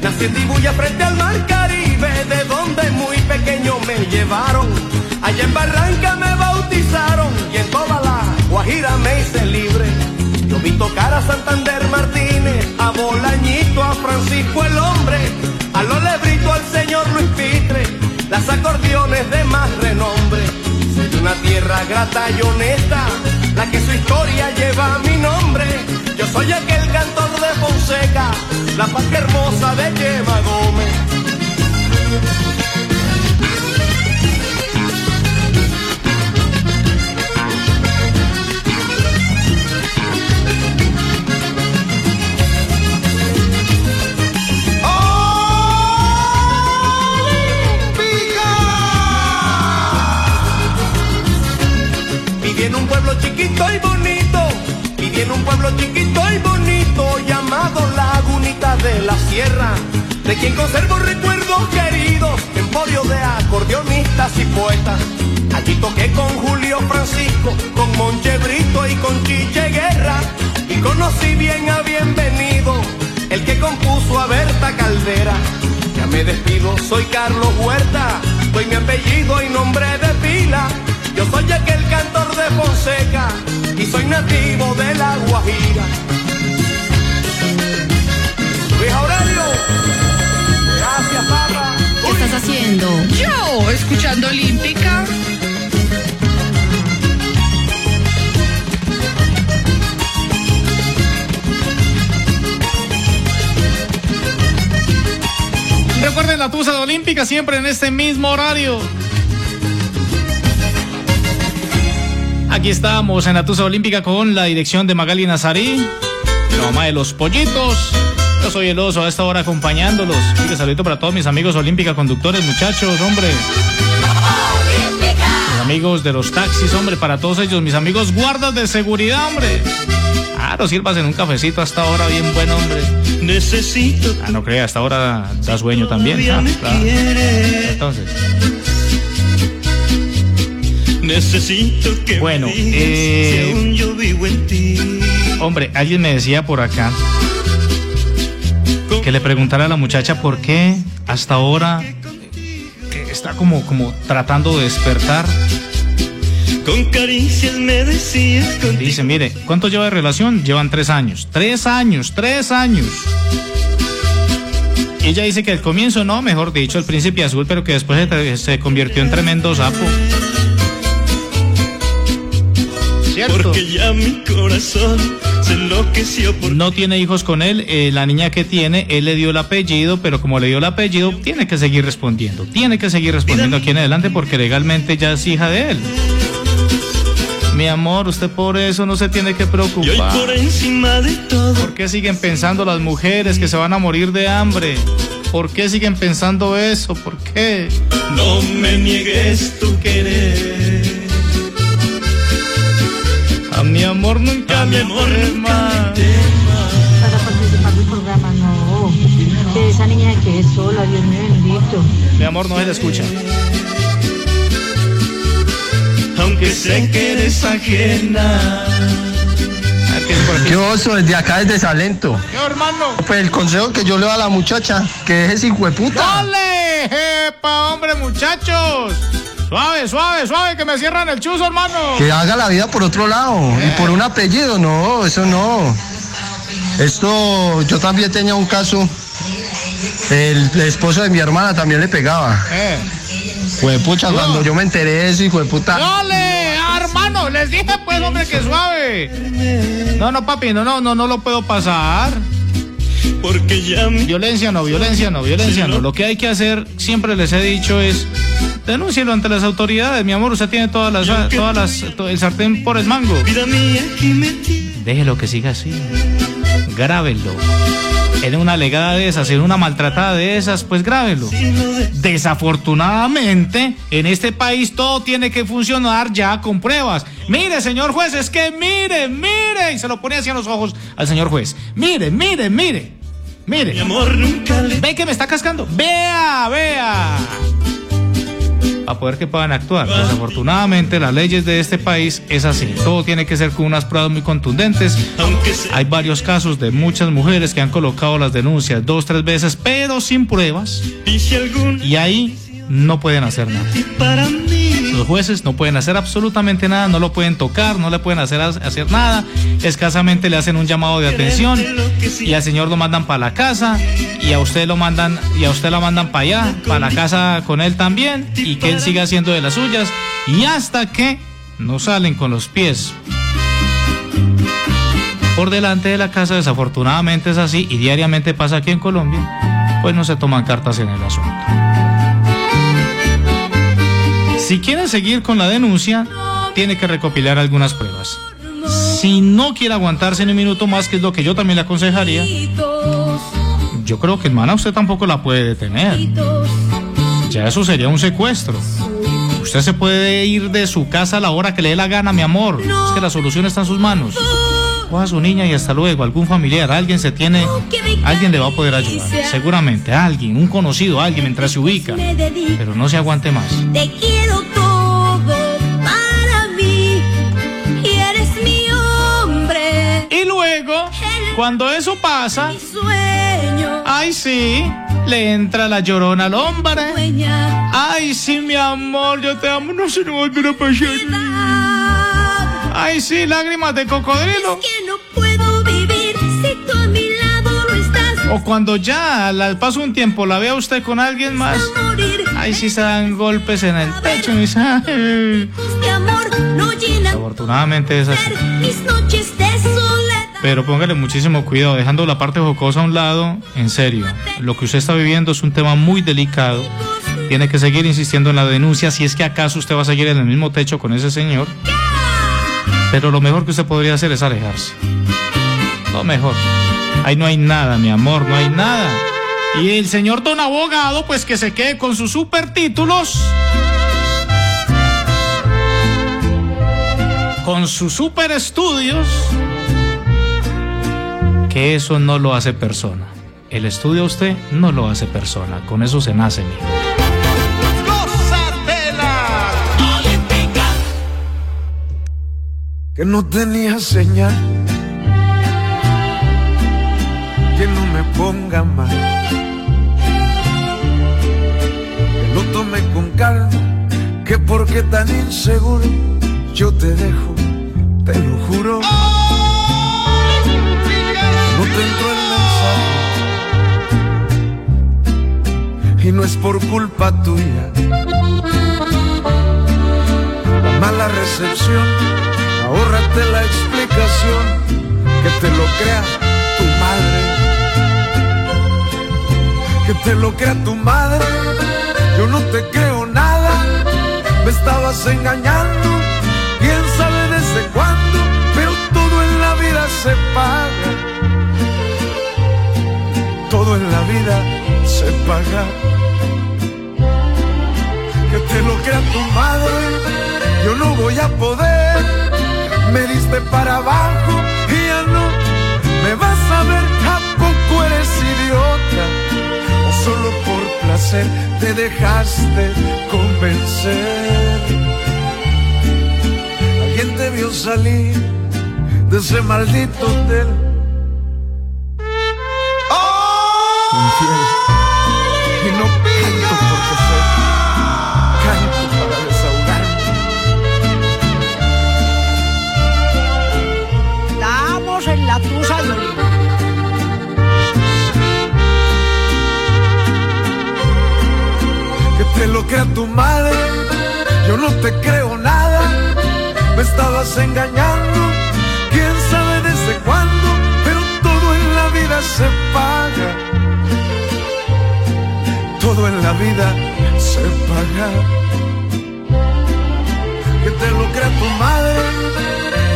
nací en Dibuya frente al mar Caribe, de donde muy pequeño me llevaron. Allá en Barranca me bautizaron y en toda la Guajira me hice libre. Yo vi tocar a Santander Martínez, a Bolañito, a Francisco el hombre, a los lebrito al señor Luis Pitre, las acordeones de más renombre. Soy de una tierra grata y honesta, la que su historia lleva mi nombre. Yo soy aquel cantor de Fonseca, la paz hermosa de Quema Gómez. Viví en un pueblo chiquito y bonito, en un pueblo chiquito y bonito llamado Lagunita de la Sierra, de quien conservo recuerdos queridos, emporio de acordeonistas y poetas. Allí toqué con Julio Francisco, con Monche Brito y con Chiche Guerra, y conocí bien a Bienvenido, el que compuso a Berta Caldera. Ya me despido, soy Carlos Huerta, doy mi apellido y nombre de pila. Yo soy aquel cantor de Fonseca y soy nativo de la Guajira. Luis Aurelio, gracias, papá. ¿Qué estás haciendo? Yo, escuchando Olímpica. Recuerden la Tusa de Olímpica siempre en este mismo horario. Aquí estamos en la Tusa Olímpica con la dirección de Magali Nazarí, la mamá de los pollitos. Yo soy el oso a esta hora acompañándolos. Un saludito para todos mis amigos olímpica conductores, muchachos, hombre. Mis amigos de los taxis, hombre, para todos ellos, mis amigos guardas de seguridad, hombre. Claro, sirvas en un cafecito hasta ahora, bien buen hombre. Necesito. Ah, no crea, hasta ahora da sueño también. Ah, claro. Entonces, Necesito que Bueno, me digas eh, si aún yo vivo en ti. hombre, alguien me decía por acá que le preguntara a la muchacha por qué hasta ahora eh, está como, como tratando de despertar. Con caricias me decías Dice, mire, ¿cuánto lleva de relación? Llevan tres años. Tres años, tres años. Y ella dice que al comienzo no, mejor dicho, el príncipe azul, pero que después se, se convirtió en tremendo sapo. ¿Cierto? Porque ya mi corazón se enloqueció por No tiene hijos con él, eh, la niña que tiene, él le dio el apellido, pero como le dio el apellido, tiene que seguir respondiendo. Tiene que seguir respondiendo aquí en adelante porque legalmente ya es hija de él. Mi amor, usted por eso no se tiene que Y hoy preocupar. por encima de todo. ¿Por qué siguen pensando las mujeres que se van a morir de hambre? ¿Por qué siguen pensando eso? ¿Por qué? No me niegues tu querer. Mi amor nunca A mi le amor nunca Para participar del programa, no. Que esa niña se quede sola, Dios mío bendito. Mi amor no se le escucha. Aunque sé que eres ajena. ¿Qué oso? Desde acá, desde Salento. ¿Qué hermano? Pues el consejo que yo le doy a la muchacha, que deje ese hijo de puta. ¡Dale! ¡Epa, hombre, muchachos! Suave, suave, suave, que me cierran el chuzo, hermano. Que haga la vida por otro lado. Y por un apellido, no, eso no. Esto, yo también tenía un caso. El, esposo de mi hermana también le pegaba. Eh. Fue pucha, cuando yo me enteré de eso, hijo de puta. ¡Dale! hermano! Les dije, pues, hombre, que suave. No, no, papi, no, no, no, no lo puedo pasar. Porque ya Violencia no, violencia no, violencia no. Lo que hay que hacer, siempre les he dicho, es denúncielo ante las autoridades. Mi amor, usted tiene todas las, todas las, el sartén por el mango. Déjelo que siga así. Grábenlo. En una legada de esas, en una maltratada de esas, pues grábenlo. Desafortunadamente, en este país todo tiene que funcionar ya con pruebas. Mire, señor juez, es que mire, mire. Y se lo pone hacia los ojos al señor juez. Mire, mire, mire. Mire. Mi amor nunca le Ve que me está cascando. Vea, vea. A poder que puedan actuar. Desafortunadamente, las leyes de este país es así. Todo tiene que ser con unas pruebas muy contundentes. Hay varios casos de muchas mujeres que han colocado las denuncias dos, tres veces, pero sin pruebas. Y ahí no pueden hacer nada. Los jueces no pueden hacer absolutamente nada, no lo pueden tocar, no le pueden hacer, hacer nada. Escasamente le hacen un llamado de atención y al señor lo mandan para la casa y a usted lo mandan y a usted lo mandan para allá, para la casa con él también y que él siga haciendo de las suyas y hasta que no salen con los pies por delante de la casa, desafortunadamente es así y diariamente pasa aquí en Colombia, pues no se toman cartas en el asunto. Si quiere seguir con la denuncia, tiene que recopilar algunas pruebas. Si no quiere aguantarse ni un minuto más, que es lo que yo también le aconsejaría, yo creo que hermana usted tampoco la puede detener. Ya eso sería un secuestro. Usted se puede ir de su casa a la hora que le dé la gana, mi amor. Es que la solución está en sus manos. Coja a su niña y hasta luego. Algún familiar, alguien se tiene, alguien le va a poder ayudar. Seguramente, alguien, un conocido, alguien mientras se ubica. Pero no se aguante más. Cuando eso pasa, ay sí, le entra la llorona al hombre. Ay sí, mi amor, yo te amo, no se nos volverá a pasar. Ay sí, lágrimas de cocodrilo. O cuando ya al paso un tiempo la vea usted con alguien más. Ay sí se dan golpes en el pecho. llenan Afortunadamente es así. mis noches de soledad. Pero póngale muchísimo cuidado, dejando la parte jocosa a un lado, en serio. Lo que usted está viviendo es un tema muy delicado. Tiene que seguir insistiendo en la denuncia si es que acaso usted va a seguir en el mismo techo con ese señor. Pero lo mejor que usted podría hacer es alejarse. Lo mejor. Ahí no hay nada, mi amor, no hay nada. Y el señor don abogado, pues que se quede con sus super títulos. Con sus super estudios. Que eso no lo hace persona. El estudio a usted no lo hace persona. Con eso se nace, mijo. que no tenía señal, que no me ponga mal, que lo tome con calma, que porque tan inseguro yo te dejo, te lo juro. No y no es por culpa tuya. La mala recepción. Ahórrate la explicación, que te lo crea tu madre. Que te lo crea tu madre, yo no te creo nada, me estabas engañando, En la vida se paga. Que te lo crea tu madre, yo no voy a poder me diste para abajo y ya no me vas a ver, tampoco eres idiota. O solo por placer te dejaste convencer. Alguien te vio salir de ese maldito hotel. Estabas engañando. Quién sabe desde cuándo, pero todo en la vida se paga. Todo en la vida se paga. Que te lo crea tu madre,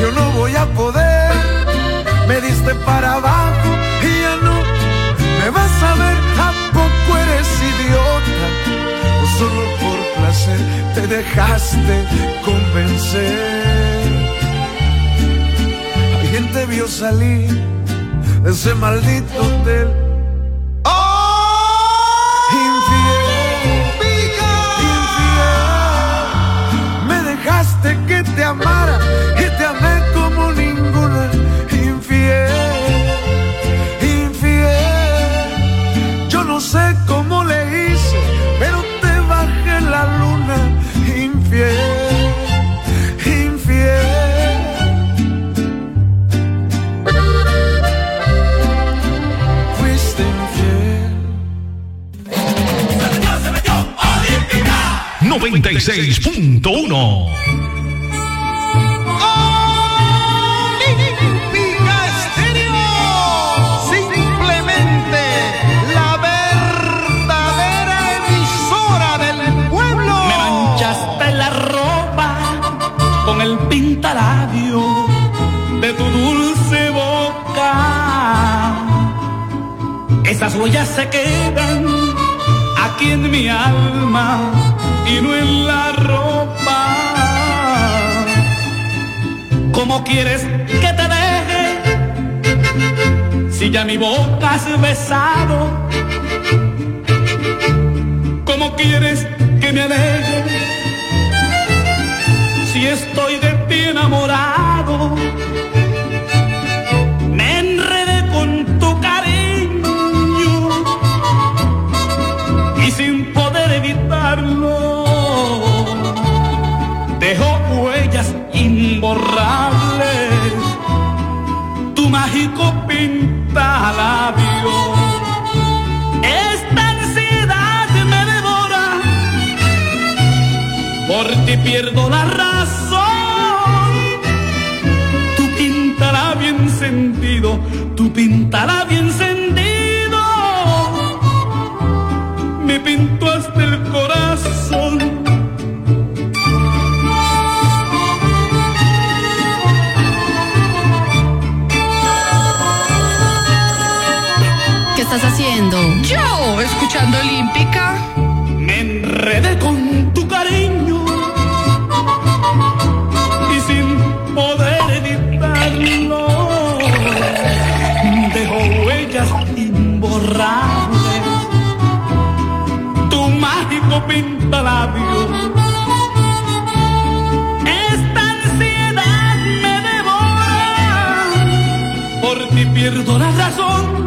yo no voy a poder. Me diste para abajo y ya no me vas a ver, tampoco eres idiota o solo por placer te dejaste convencer. Alguien te vio salir de ese maldito hotel. ¡Oh! ¡Y mi castillo! Simplemente la verdadera emisora del pueblo. Me manchaste la ropa con el pintarabio de tu dulce boca. Esas huellas se queden aquí en mi alma y no en la ropa. ¿Cómo quieres que te deje si ya mi boca has besado? ¿Cómo quieres que me aleje si estoy de ti enamorado? Pierdo la razón tu pintalabio encendido tu pintalabio encendido me pintó hasta el corazón. estás haciendo? Yo, escuchando Olímpica. Pierdo la razón